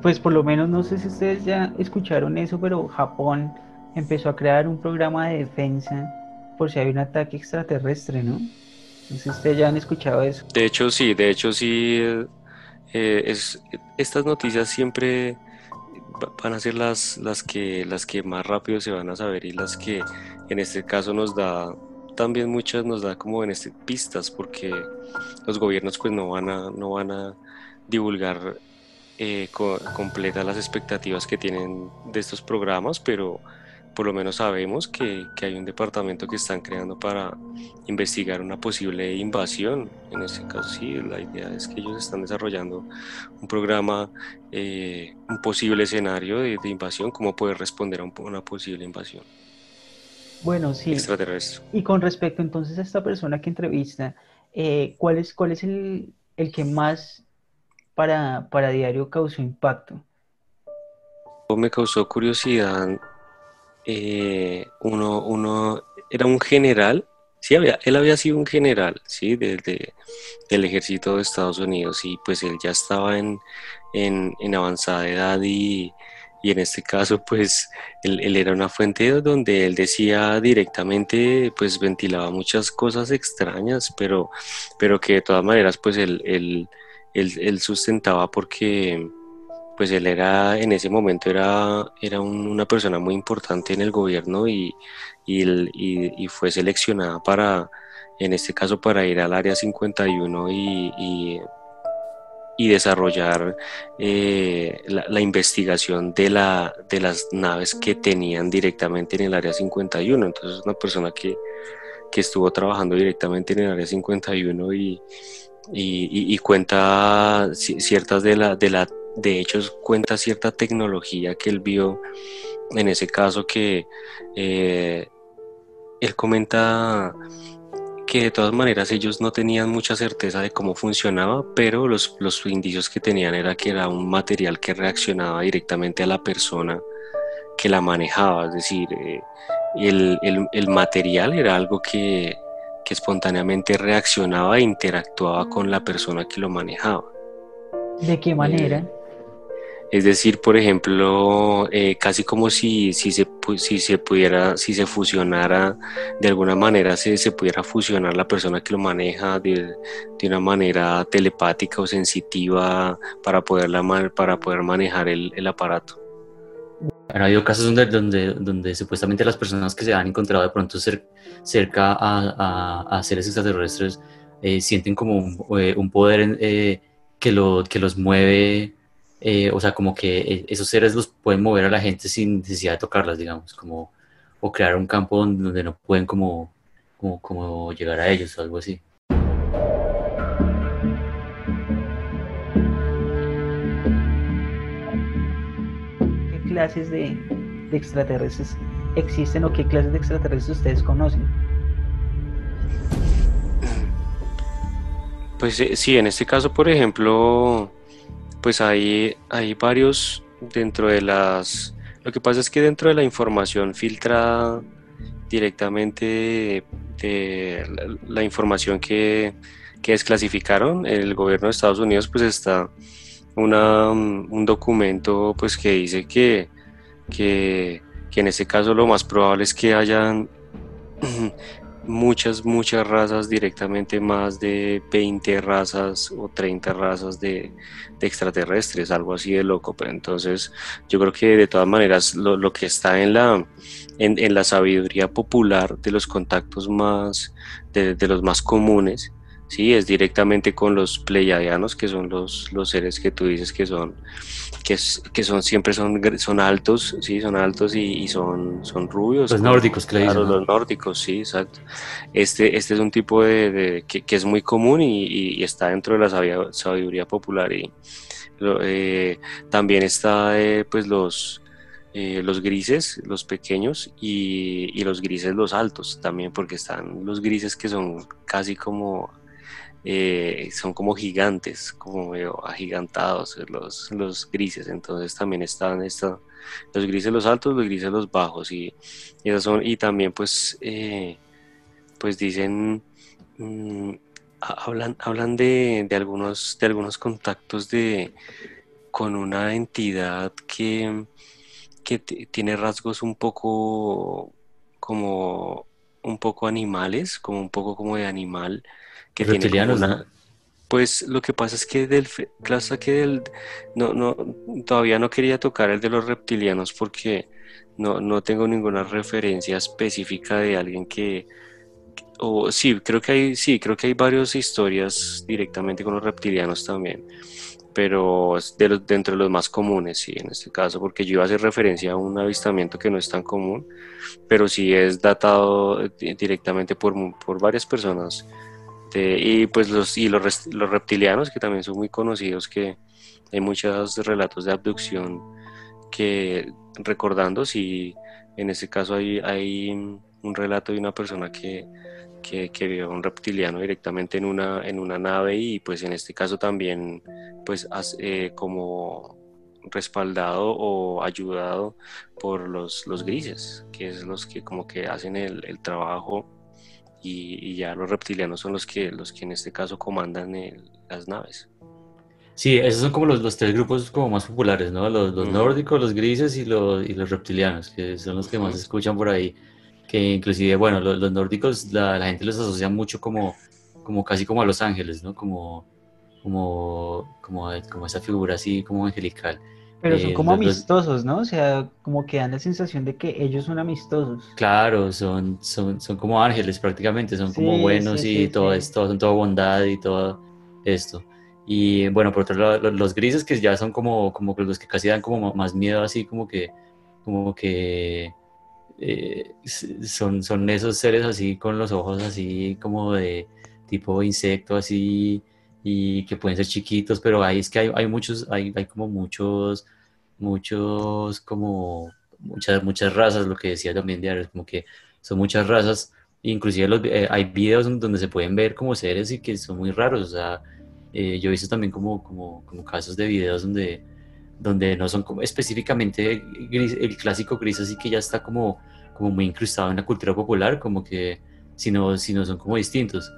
Pues por lo menos no sé si ustedes ya escucharon eso, pero Japón empezó a crear un programa de defensa por si hay un ataque extraterrestre, ¿no? No sé si ustedes ya han escuchado eso. De hecho sí, de hecho sí, eh, es, estas noticias siempre van a ser las, las, que, las que más rápido se van a saber y las que en este caso nos da también muchas nos da como en este pistas porque los gobiernos pues no van a no van a divulgar eh, completa las expectativas que tienen de estos programas, pero por lo menos sabemos que, que, hay un departamento que están creando para investigar una posible invasión. En este caso, sí, la idea es que ellos están desarrollando un programa, eh, un posible escenario de, invasión, cómo poder responder a una posible invasión. Bueno, sí. Extraterrestre. Y con respecto entonces a esta persona que entrevista, eh, ¿cuál es, cuál es el, el que más para, para Diario causó impacto? Me causó curiosidad. Eh, uno, uno era un general, sí, había, él había sido un general, sí, del ejército de Estados Unidos y pues él ya estaba en, en, avanzada edad y, y, en este caso pues él, él, era una fuente donde él decía directamente, pues ventilaba muchas cosas extrañas, pero, pero que de todas maneras pues él, él él, sustentaba porque pues él era en ese momento era, era una persona muy importante en el gobierno y, y, fue seleccionada para, en este caso, para ir al Área 51 y, y desarrollar eh, la, investigación de, la, de las naves que tenían directamente en el Área 51. Entonces, una persona que, que estuvo trabajando directamente en el Área 51 y, y, cuenta ciertas de la, de la, de hecho cuenta cierta tecnología que él vio. En ese caso que eh, él comenta que de todas maneras ellos no tenían mucha certeza de cómo funcionaba, pero los, los indicios que tenían era que era un material que reaccionaba directamente a la persona que la manejaba, es decir, eh, el, el, el material era algo que que espontáneamente reaccionaba e interactuaba con la persona que lo manejaba. ¿De qué manera? Eh, es decir, por ejemplo, eh, casi como si, si, se, si se pudiera, si se fusionara, de alguna manera se, se pudiera fusionar la persona que lo maneja de, de una manera telepática o sensitiva para, poderla, para poder manejar el, el aparato. Ha habido casos donde, donde, donde supuestamente las personas que se han encontrado de pronto cerca a, a, seres extraterrestres eh, sienten como un, eh, poder eh, que, lo, que los mueve, o sea, como que esos seres los pueden mover a la gente sin necesidad de tocarlas, digamos, como, o crear un campo donde no pueden como, como, como llegar a ellos o algo así. Clases de, extraterrestres existen o qué clases de extraterrestres ustedes conocen? Pues eh, sí, en este caso, por ejemplo, pues hay, hay varios dentro de las... Lo que pasa es que dentro de la información filtrada directamente de la, información que, que desclasificaron, el gobierno de Estados Unidos pues está una, un documento pues que dice que, que, que en este caso lo más probable es que hayan muchas, muchas razas, directamente más de 20 razas o 30 razas de, extraterrestres, algo así de loco. Pero entonces yo creo que de todas maneras lo, que está en la, en, la sabiduría popular de los contactos más, de, de los más comunes, sí, es directamente con los pleiadianos, que son los, los seres que tú dices que son, que, que son siempre son, son altos, sí, son altos y, son, son rubios. Los nórdicos, claro. los nórdicos, sí, exacto. Este, este es un tipo de, que, que, es muy común y, y, está dentro de la sabiduría popular y eh, también está eh, pues los eh, los grises, los pequeños, y, y, los grises, los altos también, porque están los grises que son casi como eh, son como gigantes, como agigantados los, los grises, entonces también están esta, los grises los altos, los grises los bajos y, y son, y también pues, eh, pues dicen, mm, hablan, hablan de, de, algunos, de algunos contactos de, con una entidad que, que tiene rasgos un poco como un poco animales, como un poco como de animal, que reptilianos, Pues lo que pasa es que del clase que del no, no, todavía no quería tocar el de los reptilianos porque no, no tengo ninguna referencia específica de alguien que o sí, creo que hay, sí, creo que hay varias historias directamente con los reptilianos también, pero de los, dentro de los más comunes, sí, en este caso, porque yo iba a hacer referencia a un avistamiento que no es tan común, pero sí es datado directamente por, por varias personas este, y pues los, y los, los, reptilianos, que también son muy conocidos, que hay muchos relatos de abducción que recordando, si en ese caso hay, hay un relato de una persona que, que, que, vio a un reptiliano directamente en una, en una nave y pues en este caso también pues eh, como respaldado o ayudado por los, los grises, que es los que como que hacen el, el trabajo y, ya los reptilianos son los que, los que en este caso comandan las naves. Sí, esos son como los, los, tres grupos como más populares, ¿no? Los, los nórdicos, los grises y los, y los reptilianos, que son los que más se escuchan por ahí. Que inclusive, bueno, los, los nórdicos, la, la, gente los asocia mucho como, como casi como a los ángeles, ¿no? Como, como, como, como esa figura así como angelical. Pero son eh, como amistosos, ¿no? O sea, como que dan la sensación de que ellos son amistosos. Claro, son, son, son como ángeles prácticamente, son como buenos y todo esto, son toda bondad y todo esto. Y bueno, por otro lado, los grises que ya son como, como los que casi dan como más miedo, así como que, como que eh, son, son esos seres así con los ojos así como de tipo insecto, así y que pueden ser chiquitos, pero ahí es que hay, hay muchos, hay, hay, como muchos, muchos, como muchas, muchas razas, lo que decía también Diario, como que son muchas razas, inclusive los, eh, hay videos donde se pueden ver como seres y que son muy raros, o sea, eh, yo he visto también como, como, como, casos de videos donde, donde no son como específicamente el clásico gris, así que ya está como, como muy incrustado en la cultura popular, como que, sino, sino son como distintos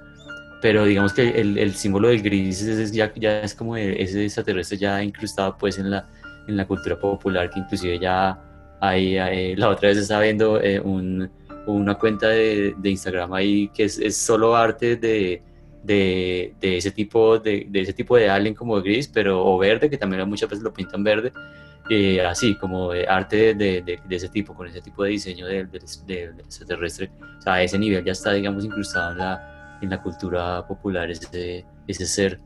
pero digamos que el, el símbolo del gris es, ya, ya, es como ese extraterrestre ya incrustado pues en la, en la cultura popular, que inclusive ya hay, la otra vez estaba viendo eh, un, una cuenta de, de, Instagram ahí que es, es solo arte de, de, de, ese tipo de, de, ese tipo de alien como gris, pero o verde, que también muchas veces lo pintan verde, eh, así como arte de, ese tipo, con ese tipo de diseño del extraterrestre, o sea, a ese nivel ya está, digamos, incrustado en la en la cultura popular ese, ese ser.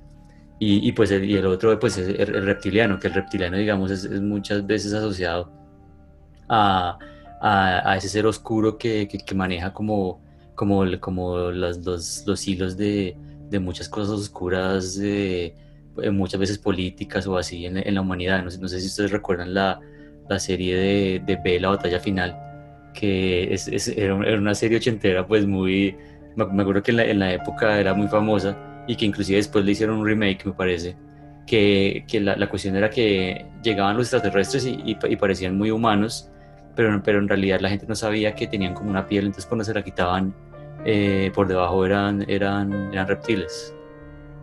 Y, y pues el, y el otro pues es el, reptiliano, que el reptiliano digamos es, muchas veces asociado a, a, a, ese ser oscuro que, que, maneja como, como, como los, los, los hilos de, de, muchas cosas oscuras, de, eh, muchas veces políticas o así en, en la humanidad. No sé, no sé, si ustedes recuerdan la, la serie de, de B, la batalla final, que es, es, era una serie ochentera pues muy me acuerdo que en la, época era muy famosa y que inclusive después le hicieron un remake, me parece, que, que la, la, cuestión era que llegaban los extraterrestres y, y, parecían muy humanos, pero, pero en realidad la gente no sabía que tenían como una piel, entonces cuando se la quitaban eh, por debajo eran, eran, eran reptiles.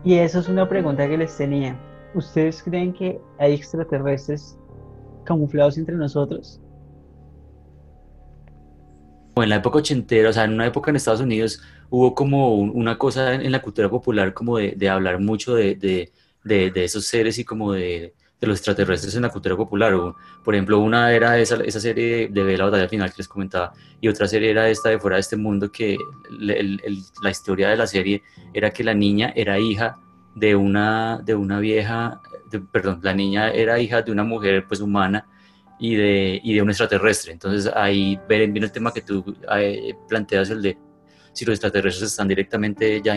Y eso es una pregunta que les tenía. ¿ustedes creen que hay extraterrestres camuflados entre nosotros? en la época ochentera, o sea, en una época en Estados Unidos hubo como una cosa en, la cultura popular como de, hablar mucho de, de, esos seres y como de, los extraterrestres en la cultura popular. por ejemplo, una era esa, esa serie de, de la batalla final que les comentaba y otra serie era esta de Fuera de este mundo que la historia de la serie era que la niña era hija de una, de una vieja, perdón, la niña era hija de una mujer pues humana y de, y de un extraterrestre. Entonces ahí viene el tema que tú eh, planteas, el de si los extraterrestres están directamente ya,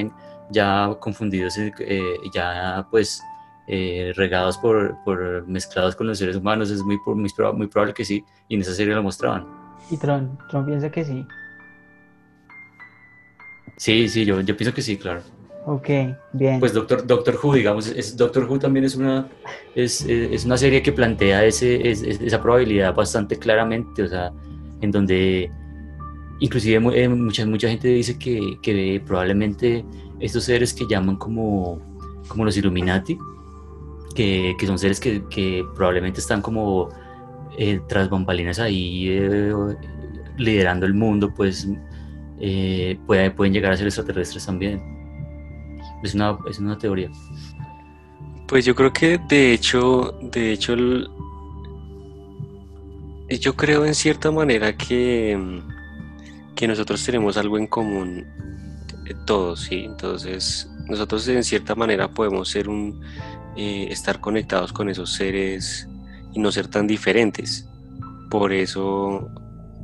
ya confundidos, eh, ya pues eh, regados por, por, mezclados con los seres humanos, es muy, muy, muy, probable que sí, y en esa serie lo mostraban. ¿Y Tron? ¿Tron piensa que sí? Sí, sí, yo, yo pienso que sí, claro. Ok, bien. Pues Doctor, Doctor Who, digamos, es, Doctor Who también es una, es, es una serie que plantea ese, esa probabilidad bastante claramente, o sea, en donde inclusive eh, mucha, gente dice que, que probablemente estos seres que llaman como, como los Illuminati, que, que son seres que, que, probablemente están como eh, tras bambalinas ahí eh, liderando el mundo, pues pueden llegar a ser extraterrestres también. Es una, es una teoría. Pues yo creo que de hecho, de hecho, yo creo en cierta manera que, que nosotros tenemos algo en común eh, todos, ¿sí? Entonces, nosotros en cierta manera podemos ser un, eh, estar conectados con esos seres y no ser tan diferentes. Por eso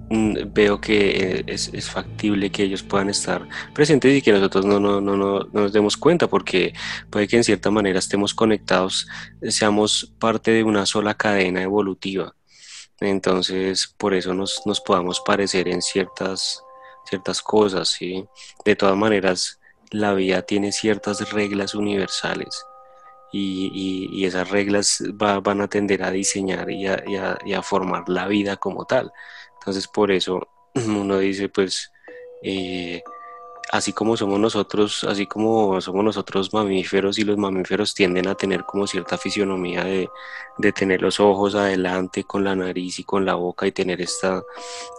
Mm, veo que es, es, factible que ellos puedan estar presentes y que nosotros no, no, no, no, nos demos cuenta, porque puede que en cierta manera estemos conectados, seamos parte de una sola cadena evolutiva. Entonces, por eso nos, nos podamos parecer en ciertas, ciertas cosas. ¿sí? De todas maneras, la vida tiene ciertas reglas universales. Y, y, esas reglas van a tender a diseñar y a, a formar la vida como tal. Entonces por eso uno dice, pues, eh, así como somos nosotros, así como somos nosotros mamíferos y los mamíferos tienden a tener como cierta fisionomía de, tener los ojos adelante con la nariz y con la boca y tener esta,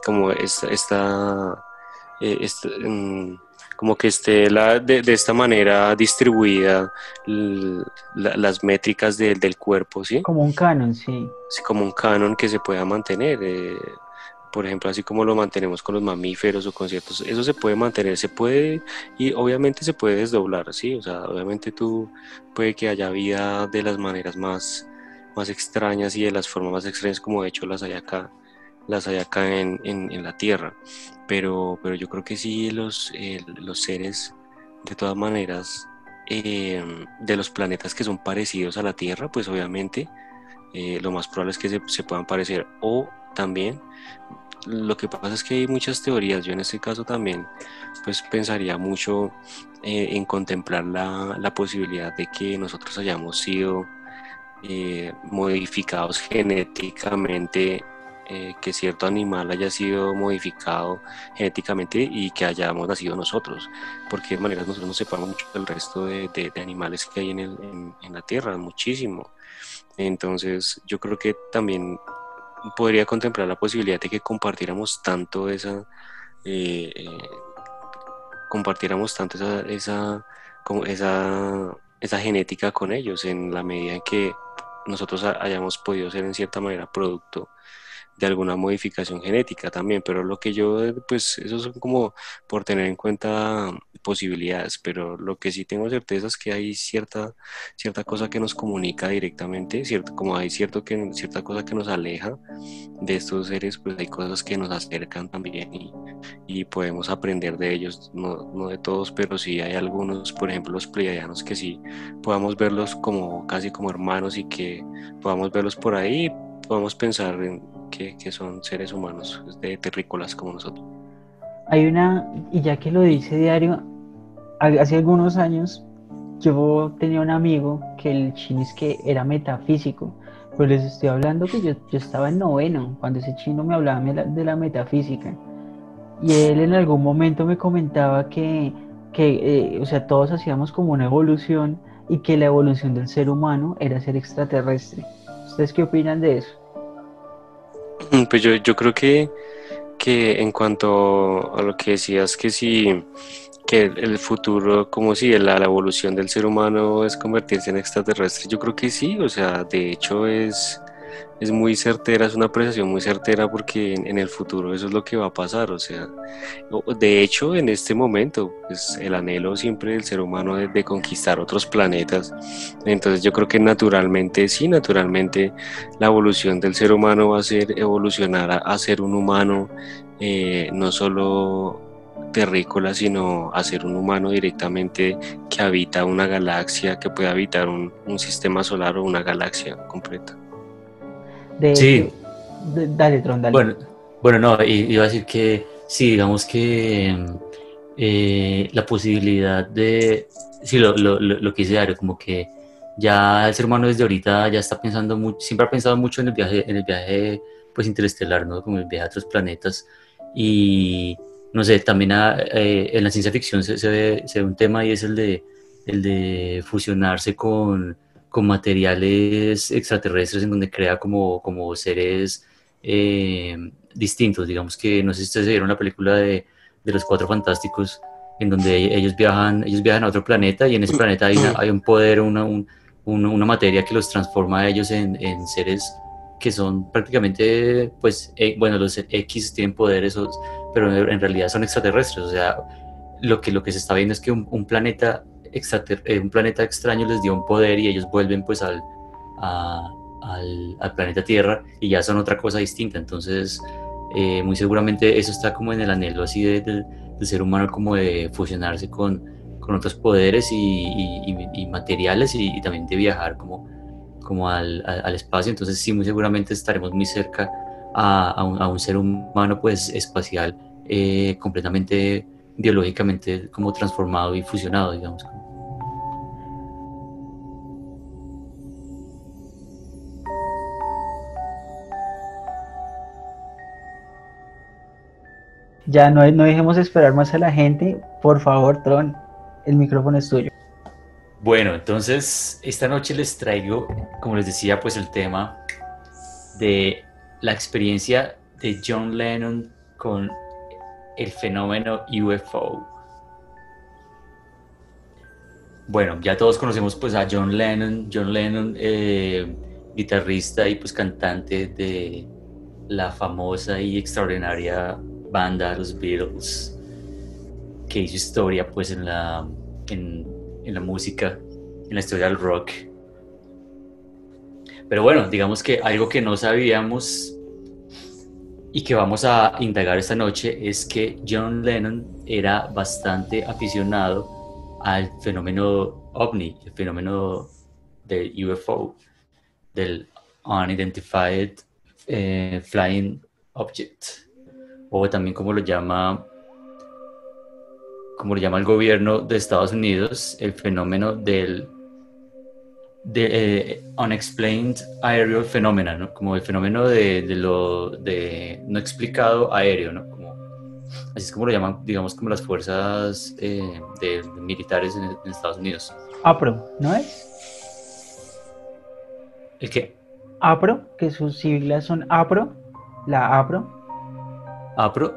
como esta, eh, como que esté la, de, esta manera distribuida las métricas del cuerpo, ¿sí? Como un canon, sí. Sí, como un canon que se pueda mantener. Eh, por ejemplo, así como lo mantenemos con los mamíferos o con ciertos, eso se puede mantener, se puede, y obviamente se puede desdoblar, ¿sí? O sea, obviamente tú puede que haya vida de las maneras más, más extrañas y de las formas más extrañas como de hecho las hay acá, las hay acá en, en, la Tierra, pero, pero yo creo que sí los, los seres, de todas maneras, eh, de los planetas que son parecidos a la Tierra, pues obviamente eh, lo más probable es que se, se puedan parecer o también lo que pasa es que hay muchas teorías. Yo en este caso también pues pensaría mucho eh, en contemplar la, la, posibilidad de que nosotros hayamos sido eh, modificados genéticamente, eh, que cierto animal haya sido modificado genéticamente y que hayamos nacido nosotros, porque de manera nosotros nos separamos mucho del resto de, de, animales que hay en, el, en, en la Tierra, muchísimo. Entonces yo creo que también podría contemplar la posibilidad de que compartiéramos tanto esa, eh, eh, compartiéramos tanto esa, esa, esa, esa genética con ellos en la medida en que nosotros hayamos podido ser en cierta manera producto de alguna modificación genética también, pero lo que yo, pues eso es como por tener en cuenta posibilidades, pero lo que sí tengo certeza es que hay cierta, cierta cosa que nos comunica directamente, cierto, como hay cierto que, cierta cosa que nos aleja de estos seres, pues hay cosas que nos acercan también y, y podemos aprender de ellos, no, no, de todos, pero sí hay algunos, por ejemplo los pleiadianos, que sí podamos verlos como casi como hermanos y que podamos verlos por ahí, podamos pensar en que, son seres humanos, de terrícolas como nosotros. Hay una, y ya que lo dice diario, hace algunos años yo tenía un amigo que el chino es que era metafísico, pues les estoy hablando que yo, yo estaba en noveno, cuando ese chino me hablaba de la, metafísica. Y él en algún momento me comentaba que, que eh, o sea, todos hacíamos como una evolución y que la evolución del ser humano era ser extraterrestre. ¿Ustedes qué opinan de eso? Pues yo, yo creo que, que en cuanto a lo que decías, que si que el futuro, como si la, la, evolución del ser humano es convertirse en extraterrestre, yo creo que sí, o sea, de hecho es, es muy certera, es una apreciación muy certera porque en, el futuro eso es lo que va a pasar, o sea, de hecho en este momento, pues el anhelo siempre del ser humano de, de conquistar otros planetas, entonces yo creo que naturalmente, sí, naturalmente la evolución del ser humano va a ser evolucionar a, a ser un humano eh, no solo terrícola, sino a ser un humano directamente que habita una galaxia, que puede habitar un, un sistema solar o una galaxia completa. De, Sí. de- dale, Tron, dale. Bueno, bueno, no, iba a decir que sí, digamos que eh, la posibilidad de, sí, lo, lo, lo, que dice Dario, como que ya el ser humano desde ahorita ya está pensando mucho, siempre ha pensado mucho en el viaje, en el viaje pues interestelar, ¿no? Como el viaje a otros planetas y no sé, también ha- eh, en la ciencia ficción se, se ve, se ve un tema y es el de, el de fusionarse con, con materiales extraterrestres en donde crea como, como seres eh, distintos. Digamos que no sé si ustedes vieron la película de, de los Cuatro Fantásticos, en donde ellos viajan, ellos viajan a otro planeta y en ese planeta hay, una- hay un poder, una, un- una, materia que los transforma a ellos en, en seres que son prácticamente, pues, eh, bueno, los X tienen poderes, pero en realidad son extraterrestres. O sea, lo que, lo que se está viendo es que un, un planeta un planeta extraño les dio un poder y ellos vuelven pues al, al, planeta Tierra y ya son otra cosa distinta. Entonces, eh, muy seguramente eso está como en el anhelo así de- de- del ser humano como de fusionarse con, con otros poderes y, materiales y, también de viajar como, como al, al- espacio. Entonces, sí, muy seguramente estaremos muy cerca a, a un ser humano pues espacial eh, completamente biológicamente como transformado y fusionado, digamos. Ya no, no dejemos esperar más a la gente. Por favor, Tron, el micrófono es tuyo. Bueno, entonces esta noche les traigo, como les decía, pues el tema de la experiencia de John Lennon con el fenómeno UFO. Bueno, ya todos conocemos pues a John Lennon, John Lennon, eh, guitarrista y pues cantante de la famosa y extraordinaria banda Los Beatles, que hizo historia pues en la, en, en la música, en la historia del rock. Pero bueno, digamos que algo que no sabíamos y que vamos a indagar esta noche es que John Lennon era bastante aficionado al fenómeno ovni, el fenómeno del UFO, del Unidentified eh, Flying Object, o también como lo llama como lo llama el gobierno de Estados Unidos, el fenómeno del de, eh, unexplained aerial phenomena, ¿no? Como el fenómeno de, de lo de no explicado aéreo, ¿no? Como, así es como lo llaman, digamos, como las fuerzas eh, de, de militares en, en Estados Unidos. APRO, ¿no es? ¿El qué? APRO, que sus siglas son APRO, la APRO. ¿APRO?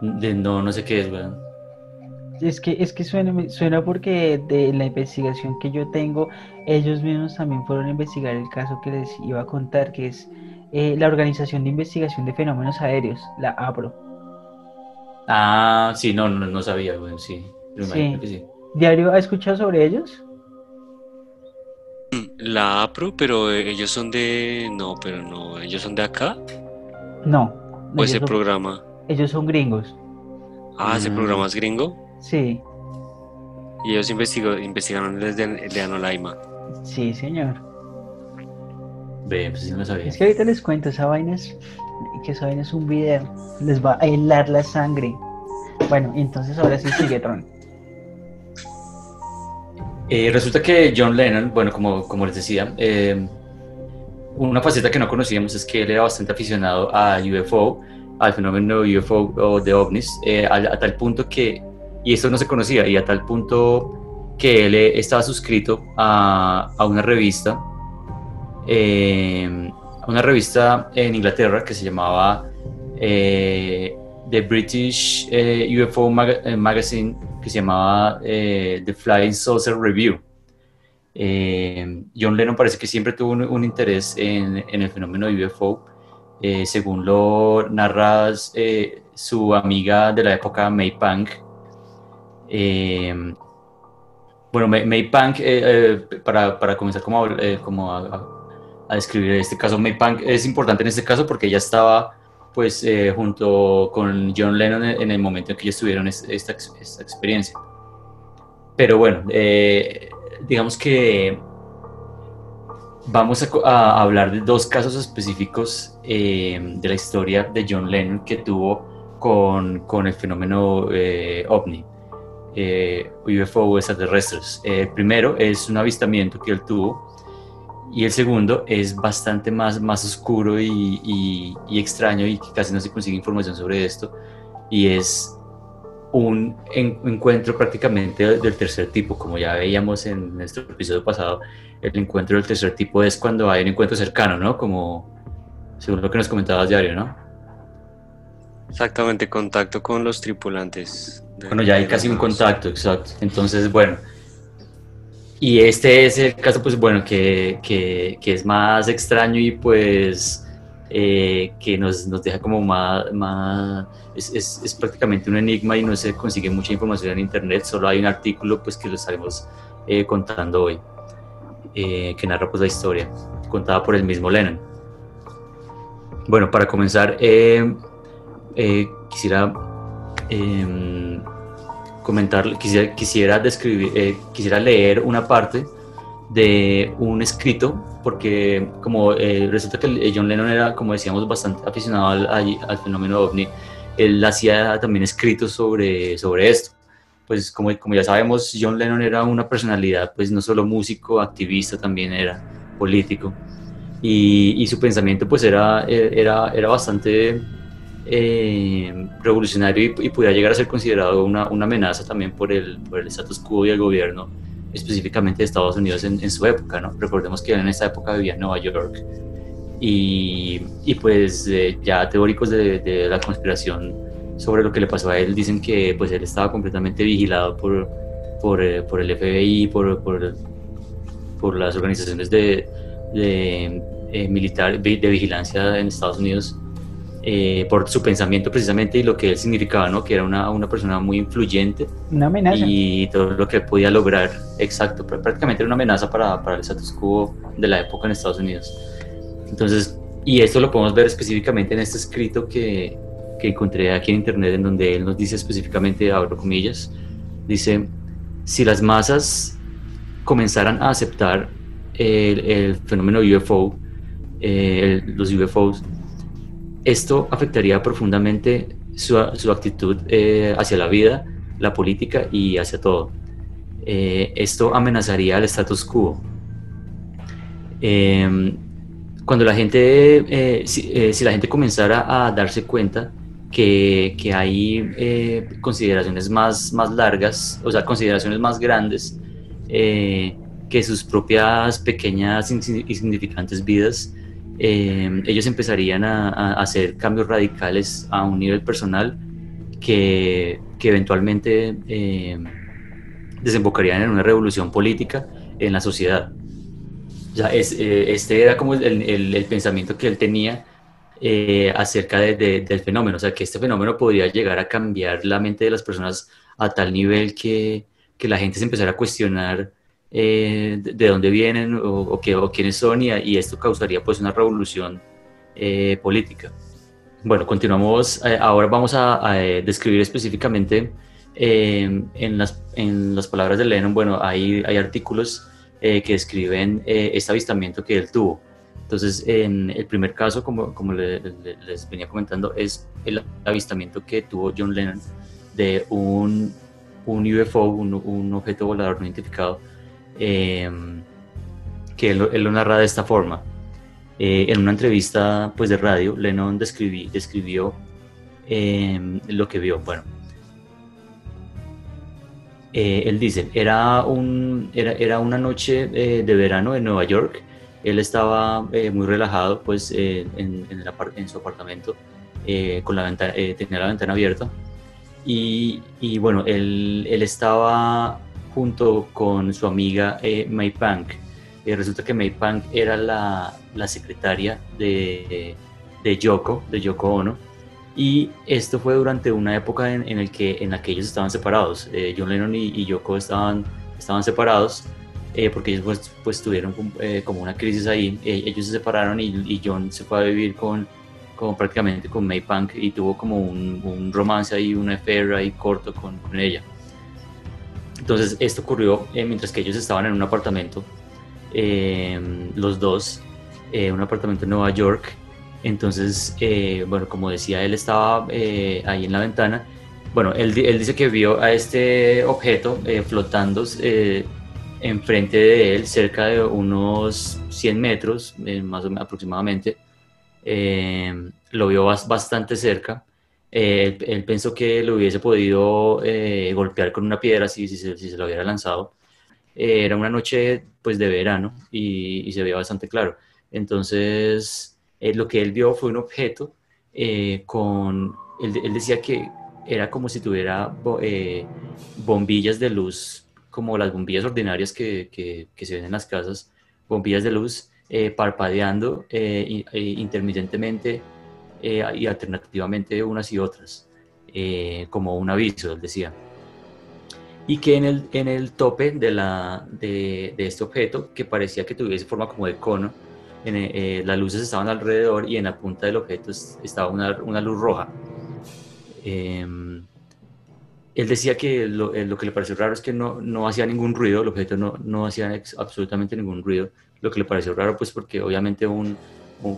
De, no, no sé qué es, weón. Es que, es que suena, suena porque de la investigación que yo tengo, ellos mismos también fueron a investigar el caso que les iba a contar, que es eh, la Organización de Investigación de Fenómenos Aéreos, la APRO. Ah, sí, no, no, no sabía, weón, sí. Me Sí. que sí. ¿Diario ha escuchado sobre ellos? La APRO, pero eh, ellos son de... No, pero no, ellos son de acá. No. O ese son, programa. ellos son gringos. Ah, ese Mm. programa es gringo. Sí, Y ellos investigó, investigaron desde de Anolaima. sí, señor. Ve, pues sí, no sabía. Es que ahorita les cuento, esa vaina es, que esa vaina es un video, les va a helar la sangre. Bueno, entonces ahora sí sigue Tron. Eh, resulta que John Lennon, bueno, como, como les decía, eh, una faceta que no conocíamos es que él era bastante aficionado a UFO, al fenómeno UFO o de ovnis, eh, a, a tal punto que, y esto no se conocía, y a tal punto que él eh, estaba suscrito a, a una revista, eh, una revista en Inglaterra que se llamaba eh, The British UFO Magazine, que se llamaba The Flying Saucer Review. John Lennon parece que siempre tuvo un, interés en, en, el fenómeno UFO, según lo narra su amiga de la época, May Pang. Bueno, May, Punk, eh, eh, para, para, comenzar como, eh, como a, describir este caso, May Punk es importante en este caso porque ella estaba pues junto con John Lennon en el momento en que ellos tuvieron esta, esta experiencia. Pero bueno, digamos que vamos a, a, hablar de dos casos específicos de la historia de John Lennon que tuvo con, con el fenómeno ovni eh, UFO extraterrestres. el eh, primero es un avistamiento que él tuvo y el segundo es bastante más, más oscuro y, extraño y que casi no se consigue información sobre esto y es un encuentro prácticamente del tercer tipo, como ya veíamos en nuestro episodio pasado, el encuentro del tercer tipo es cuando hay un encuentro cercano, ¿no? Como según lo que nos comentabas diario, ¿no? Exactamente, contacto con los tripulantes. Bueno, ya hay casi un contacto, exacto. Entonces, bueno. Y este es el caso, pues bueno, que, que, que es más extraño y pues eh, que nos, nos, deja como más... más es, es, es, prácticamente un enigma y no se consigue mucha información en internet, solo hay un artículo pues que lo estaremos eh, contando hoy, eh, que narra pues la historia, contada por el mismo Lennon. Bueno, para comenzar, quisiera em, comentar, quisiera, quisiera, describir, eh, quisiera leer una parte de un escrito, porque como eh, resulta que John Lennon era, como decíamos, bastante aficionado al, al, fenómeno ovni, él hacía también escritos sobre, sobre esto. Pues como, como ya sabemos, John Lennon era una personalidad, pues no solo músico, activista, también era político. Y, y su pensamiento pues era, era, era bastante eh, revolucionario y, pudiera llegar a ser considerado una, una, amenaza también por el, por el status quo y el gobierno, específicamente de Estados Unidos en, su época. ¿no? Recordemos que en esa época vivía en Nueva York y, y pues eh, ya teóricos de, de, la conspiración sobre lo que le pasó a él dicen que pues él estaba completamente vigilado por, por, eh, por el FBI, por, por, por, las organizaciones de, de militar, de vigilancia en Estados Unidos eh, por su pensamiento precisamente y lo que él significaba, ¿no? Que era una, una persona muy influyente. Una amenaza. Y todo lo que podía lograr, exacto, prácticamente era una amenaza para, para el status quo de la época en Estados Unidos. Entonces, y esto lo podemos ver específicamente en este escrito que, que encontré aquí en internet, en donde él nos dice específicamente, abro comillas, dice, si las masas comenzaran a aceptar el, el fenómeno UFO, eh, los UFOs, esto afectaría profundamente su, actitud eh, hacia la vida, la política y hacia todo. Eh, esto amenazaría al status quo. Em, cuando la gente, eh, si, la gente comenzara a darse cuenta que, que hay consideraciones más, más largas, o sea, consideraciones más grandes que sus propias pequeñas insignificantes vidas, Em, ellos empezarían a, hacer cambios radicales a un nivel personal que, que eventualmente em, desembocarían en una revolución política en la sociedad. Ya es, eh, este era como el, el, pensamiento que él tenía eh, acerca de, del fenómeno, o sea, que este fenómeno podría llegar a cambiar la mente de las personas a tal nivel que, que la gente se empezara a cuestionar eh, de, dónde vienen o, qué, o quiénes son y, y, esto causaría pues una revolución eh, política. Bueno, continuamos. Eh, ahora vamos a, describir específicamente en, las, en las palabras de Lennon, bueno, hay, hay artículos que describen este avistamiento que él tuvo. Entonces, en el primer caso, como, como les venía comentando, es el avistamiento que tuvo John Lennon de un, un UFO, un, un objeto volador no identificado, Em, que él, lo narra de esta forma. Eh, en una entrevista pues, de radio, Lennon describió em, lo que vio. Bueno, eh, él dice, era, un, era, era una noche eh, de verano en Nueva York, él estaba eh, muy relajado pues en, en, en, su apartamento, con la ventana, tenía la ventana abierta y, y bueno, él, él, estaba junto con su amiga May Punk. resulta que May Punk era la, la secretaria de, de Yoko, de Yoko Ono, y esto fue durante una época en, en el que, en la que ellos estaban separados. Eh, John Lennon y, Yoko estaban, estaban separados eh, porque ellos pues, pues tuvieron eh, como una crisis ahí. ellos se separaron y, y, John se fue a vivir con, con prácticamente con May Punk y tuvo como un, romance ahí, un affair ahí corto con ella. Entonces esto ocurrió mientras que ellos estaban en un apartamento, los dos, un apartamento en Nueva York entonces, eh, bueno, como decía, él estaba eh, ahí en la ventana. Bueno, él, él, dice que vio a este objeto eh, flotando enfrente de él, cerca de unos 100 metros, más o menos aproximadamente. lo vio bastante cerca. Él, pensó que lo hubiese podido golpear con una piedra si, se, si, lo hubiera lanzado. era una noche pues de verano y, se veía bastante claro. Entonces, eh, lo que él vio fue un objeto eh, con, él, decía que era como si tuviera eh, bombillas de luz, como las bombillas ordinarias que, que, se ven en las casas, bombillas de luz parpadeando intermitentemente y alternativamente unas y otras, como un aviso, él decía y que en el, en el tope de, la, de, de, este objeto, que parecía que tuviese forma como de cono, eh, eh, las luces estaban alrededor y en la punta del objeto estaba una, una luz roja. Em, él decía que lo, eh, lo, que le pareció raro es que no, no hacía ningún ruido, el objeto no, no hacía absolutamente ningún ruido. Lo que le pareció raro, pues porque obviamente un,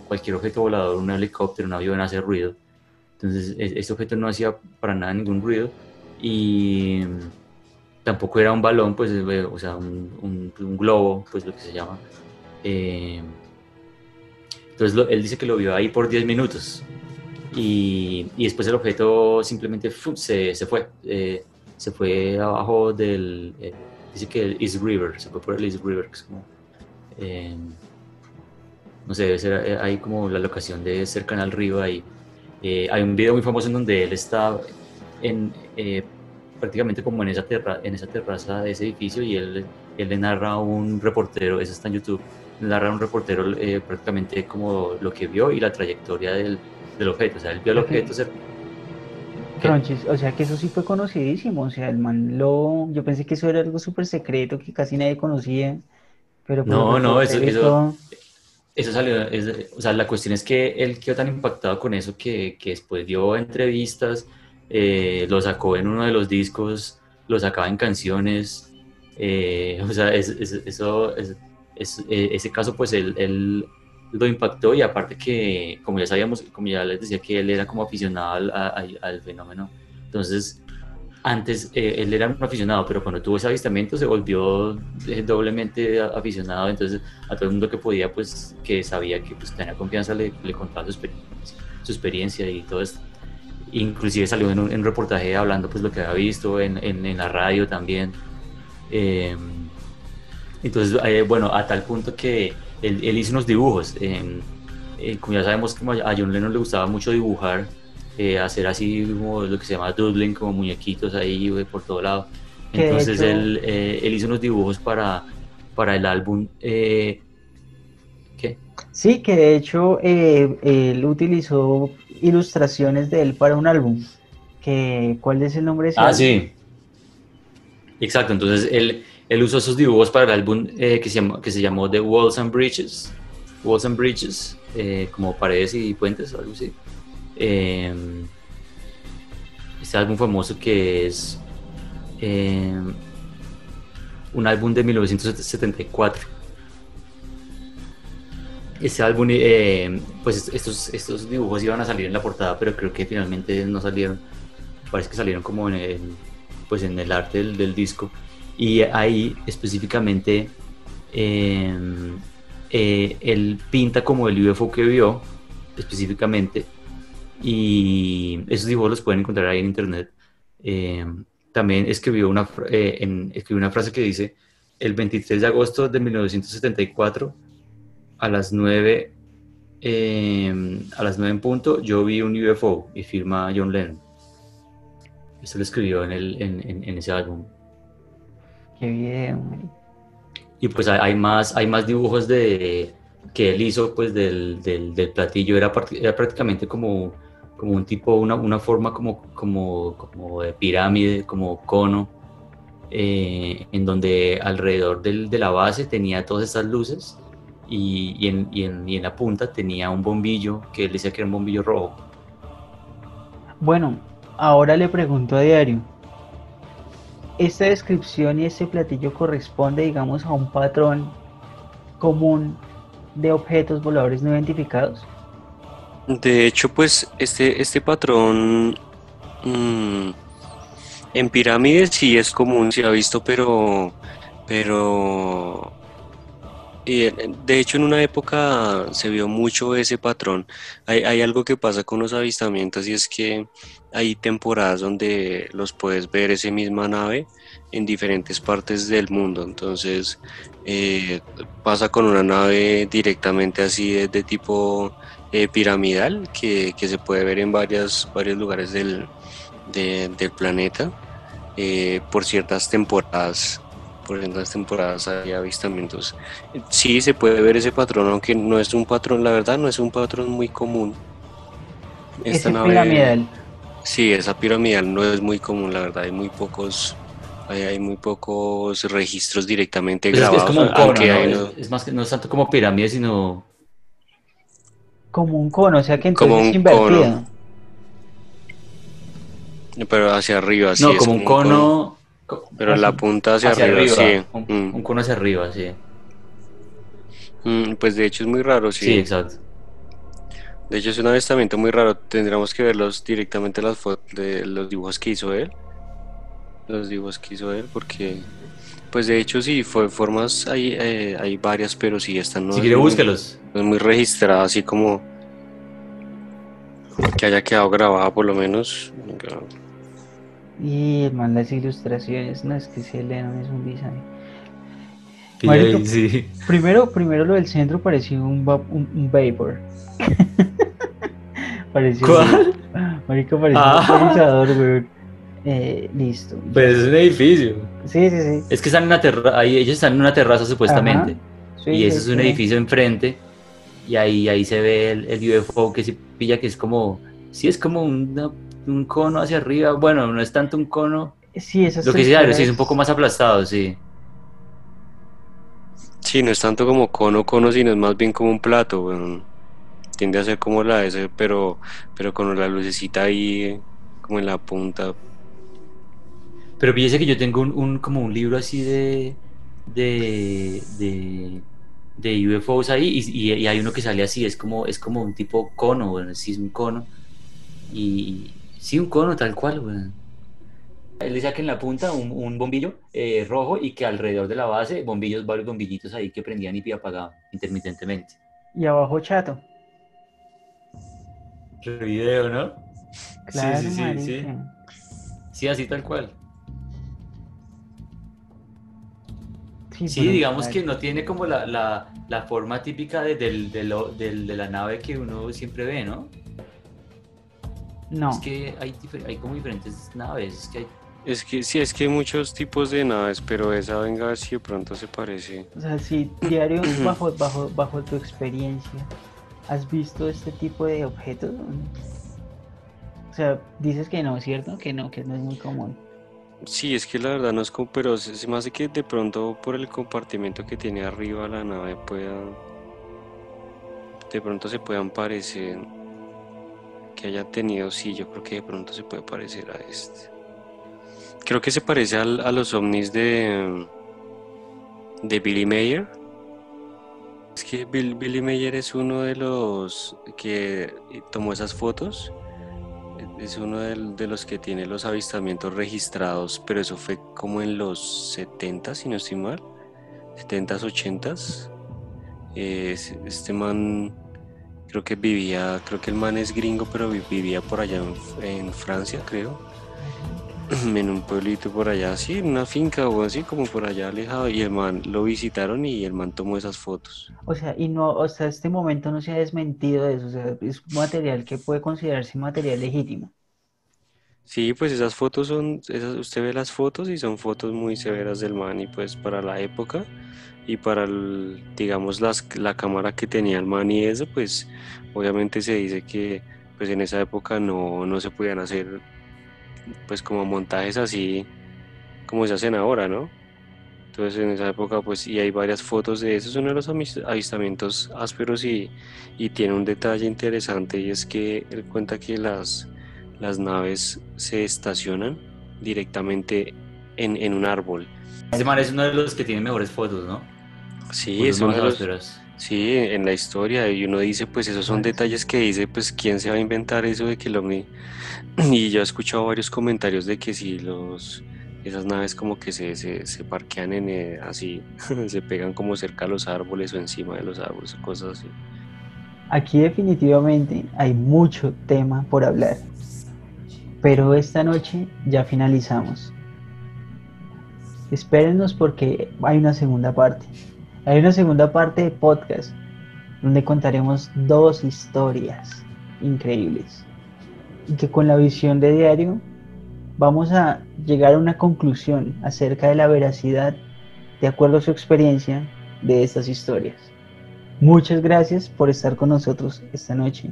cualquier objeto volador, un helicóptero, un avión hace ruido. Entonces, e, este objeto no hacía para nada ningún ruido y tampoco era un balón, pues, o sea, un, globo, pues lo que se llama. Eh, entonces él dice que lo vio ahí por 10 minutos y, y después el objeto simplemente se, se, fue. Eh, se fue abajo del... Eh, dice que el East River, se fue por el East River, que es como... Eh, no sé, debe ser ahí como la locación de cercana al río ahí. hay un video muy famoso en donde él está en, prácticamente como en esa, terra, en esa terraza de ese edificio y él, él le narra a un reportero, eso está en YouTube, narra un reportero eh, prácticamente como lo que vio y la trayectoria del, del objeto. O sea, él vio el objeto ser... o sea que eso sí fue conocidísimo. O sea, el man lo. Yo pensé que eso era algo súper secreto que casi nadie conocía. Pero no, no, eso, eso, eso, salió. o sea, la cuestión es que él quedó tan impactado con eso que, que después dio entrevistas, eh, lo sacó en uno de los discos, lo sacaba en canciones. Eh, o sea, es, eso. Eh, ese caso pues él, lo impactó y aparte que como ya sabíamos, como ya les decía que él era como aficionado al, fenómeno, entonces antes eh, él era un aficionado, pero cuando tuvo ese avistamiento se volvió eh, doblemente aficionado, entonces a todo el mundo que podía, pues que sabía que pues, tenía confianza, le, contaba su experiencia, y todo esto. Inclusive salió en un, reportaje hablando pues lo que había visto en, en, la radio también. Eh, entonces, eh, bueno, a tal punto que él, hizo unos dibujos. Como ya sabemos, como a John Lennon le gustaba mucho dibujar, eh, hacer así como lo que se llama doodling, como muñequitos ahí por todo lado. Entonces él, él, hizo unos dibujos para, para el álbum. ¿Qué? Sí, que de hecho él utilizó ilustraciones de él para un álbum. Que, ¿Cuál es el nombre de ese Ah, sí. Exacto, entonces él él usó esos dibujos para el álbum eh, que, se llamó, que se llamó The Walls and Bridges, Walls and Bridges, eh, como paredes y puentes o algo así. Em, este álbum famoso que es em, un álbum de 1974. Este álbum, eh, pues estos, estos dibujos iban a salir en la portada, pero creo que finalmente no salieron. Parece que salieron como en el, pues en el arte del, disco. Y ahí específicamente em, eh, él pinta como el UFO que vio específicamente y esos dibujos los pueden encontrar ahí en internet. Em, también escribió una, eh, en- escribió una frase que dice, el 23 de agosto de 1974, a las 9, eh, a las 9 en punto, yo vi un UFO y firma John Lennon. Eso lo escribió en, el, en, en- en ese álbum. Qué video, marica. Y pues hay, más, hay más dibujos de, que él hizo pues del, del, del platillo. Era, era prácticamente como, como un tipo, una, una forma como, como, como de pirámide, como cono, eh, en donde alrededor del- de la base tenía todas estas luces y, y en, y en- y en la punta tenía un bombillo que él decía que era un bombillo rojo. Bueno, ahora le pregunto a Diario. ¿Esta descripción y este platillo corresponde, digamos, a un patrón común de objetos voladores no identificados? De hecho, pues este, este patrón mm, en pirámides sí es común, se ha visto, pero, pero y, eh, de hecho en una época se vio mucho ese patrón. Hay, algo que pasa con los avistamientos y es que hay temporadas donde los puedes ver esa misma nave en diferentes partes del mundo. Entonces eh, pasa con una nave directamente así de tipo eh, piramidal que, que se puede ver en varias, varios lugares del, de- del planeta eh, por ciertas temporadas. Por ciertas temporadas hay avistamientos. Sí se puede ver ese patrón, aunque no es un patrón, la verdad, no es un patrón muy común. Esta nave- piramidal. Sí, esa piramidal no es muy común, la verdad, hay muy pocos, hay, hay muy pocos registros directamente Pues es, que es grabados, como un aunque ¿no? hay Es, es más que no es tanto como pirámide, sino Como un cono, o sea que Como entonces es un invertido. cono. pero hacia arriba, sí, no, es como un cono, co- Pero la punta hacia, hacia arriba, arriba, sí. un, Mm. un cono hacia arriba, sí. Mm, pues de hecho es muy raro, Sí, sí. exacto. De hecho es un avistamiento muy raro. Tendríamos que verlos directamente las fotos de los dibujos que hizo él. Los dibujos que hizo él, porque pues de hecho sí, fue formas hay, eh, hay varias, pero sí están no si quiere, no es muy registrada, así como que haya quedado grabada por lo menos. Y man, las ilustraciones, no es que ese Lennon es un design. Sí, Marico. ahí, sí. Primero, primero lo del centro parecía un, un, un vapor. parecía ¿Cuál? Marico, parecía Ah. un weón. Eh, listo. Pues es un edificio. Sí, sí, sí. Es que están en una terraza, ahí ellos están en una terraza supuestamente. Sí, y sí, ese es un sí. edificio enfrente. Y ahí, ahí se ve el, el UFO que se pilla que es como, sí es como una- un cono hacia arriba. Bueno, no es tanto un cono. Sí, esas Lo que sí, es un poco más aplastado, sí. Sí, no es tanto como cono, cono, sino es más bien como un plato. Tiende a ser como la ese, pero, pero con la lucecita ahí, como en la punta. Pero fíjese que yo tengo un, un- como un libro así de de, de, de UFOs ahí y, y- y hay uno que sale así, es como, es como un tipo cono, bueno, sí es un cono. Y sí, un cono tal cual, weón. Él decía que en la punta un, un bombillo eh, rojo y que alrededor de la base bombillos, varios bombillitos ahí que prendían y apagaban intermitentemente. Y abajo chato. El video, ¿no? Claro, sí, sí, sí, marica. Sí, así tal cual. Sí, digamos que no tiene como la, la, la forma típica de, del- de, lo- del- de la nave que uno siempre ve, ¿no? No. Es que hay, hay como diferentes naves, es que hay... Es que sí, es que hay muchos tipos de naves, pero esa venga si de pronto se parece. O sea, si diario, bajo, bajo, bajo tu experiencia, ¿has visto este tipo de objetos? O sea, dices que no, ¿cierto? Que no, que no es muy común. Sí, es que la verdad no es como, pero se, me hace que de pronto por el compartimento que tiene arriba la nave pueda, de pronto se puedan parecer, que haya tenido, sí, yo creo que de pronto se puede parecer a este. Creo que se parece al- a los ovnis de, de Billy Mayer. Es que Bill- Billy Mayer es uno de los que tomó esas fotos. Es uno de, los que tiene los avistamientos registrados, pero eso fue como en los 70, si no estoy mal. 70s, 80s. Eh, es- este man creo que vivía, creo que el man es gringo, pero vi- vivía por allá en Francia, creo. en un pueblito por allá, así, en una finca o así como por allá alejado, y el man lo visitaron y el man tomó esas fotos. O sea, y no, hasta este momento no se ha desmentido de eso, o sea, es material que puede considerarse material legítimo. Sí, pues esas fotos son, esas, usted ve las fotos y son fotos muy severas del man y pues para la época y para, el, digamos, las, la cámara que tenía el man y eso, pues obviamente se dice que pues en esa época no, no se podían hacer pues como montajes así como se hacen ahora, ¿no? Entonces en esa época pues y hay varias fotos de eso, es uno de los avistamientos ásperos y, y tiene un detalle interesante y es que él cuenta que las las naves se estacionan directamente en, en un árbol. Ese man es uno de los que tiene mejores fotos, ¿no? Sí, es uno de los, sí, en la historia y uno dice, pues esos son detalles que dice, pues quién se va a inventar eso de que el ovni... Y yo he escuchado varios comentarios de que si los esas naves como que se, se, se parquean en eh, así, se pegan como cerca a los árboles o encima de los árboles cosas así. Aquí definitivamente hay mucho tema por hablar. Pero esta noche ya finalizamos. Espérenos porque hay una segunda parte. Hay una segunda parte de podcast donde contaremos dos historias increíbles. Y que con la visión de diario vamos a llegar a una conclusión acerca de la veracidad, de acuerdo a su experiencia, de estas historias. Muchas gracias por estar con nosotros esta noche.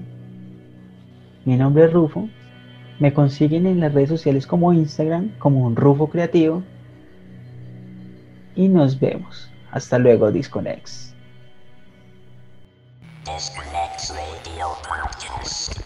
Mi nombre es Rufo me consiguen en las redes sociales como Instagram, como un Rufo Creativo. Y nos vemos. Hasta luego, Disconex. Disconex Radio Podcast.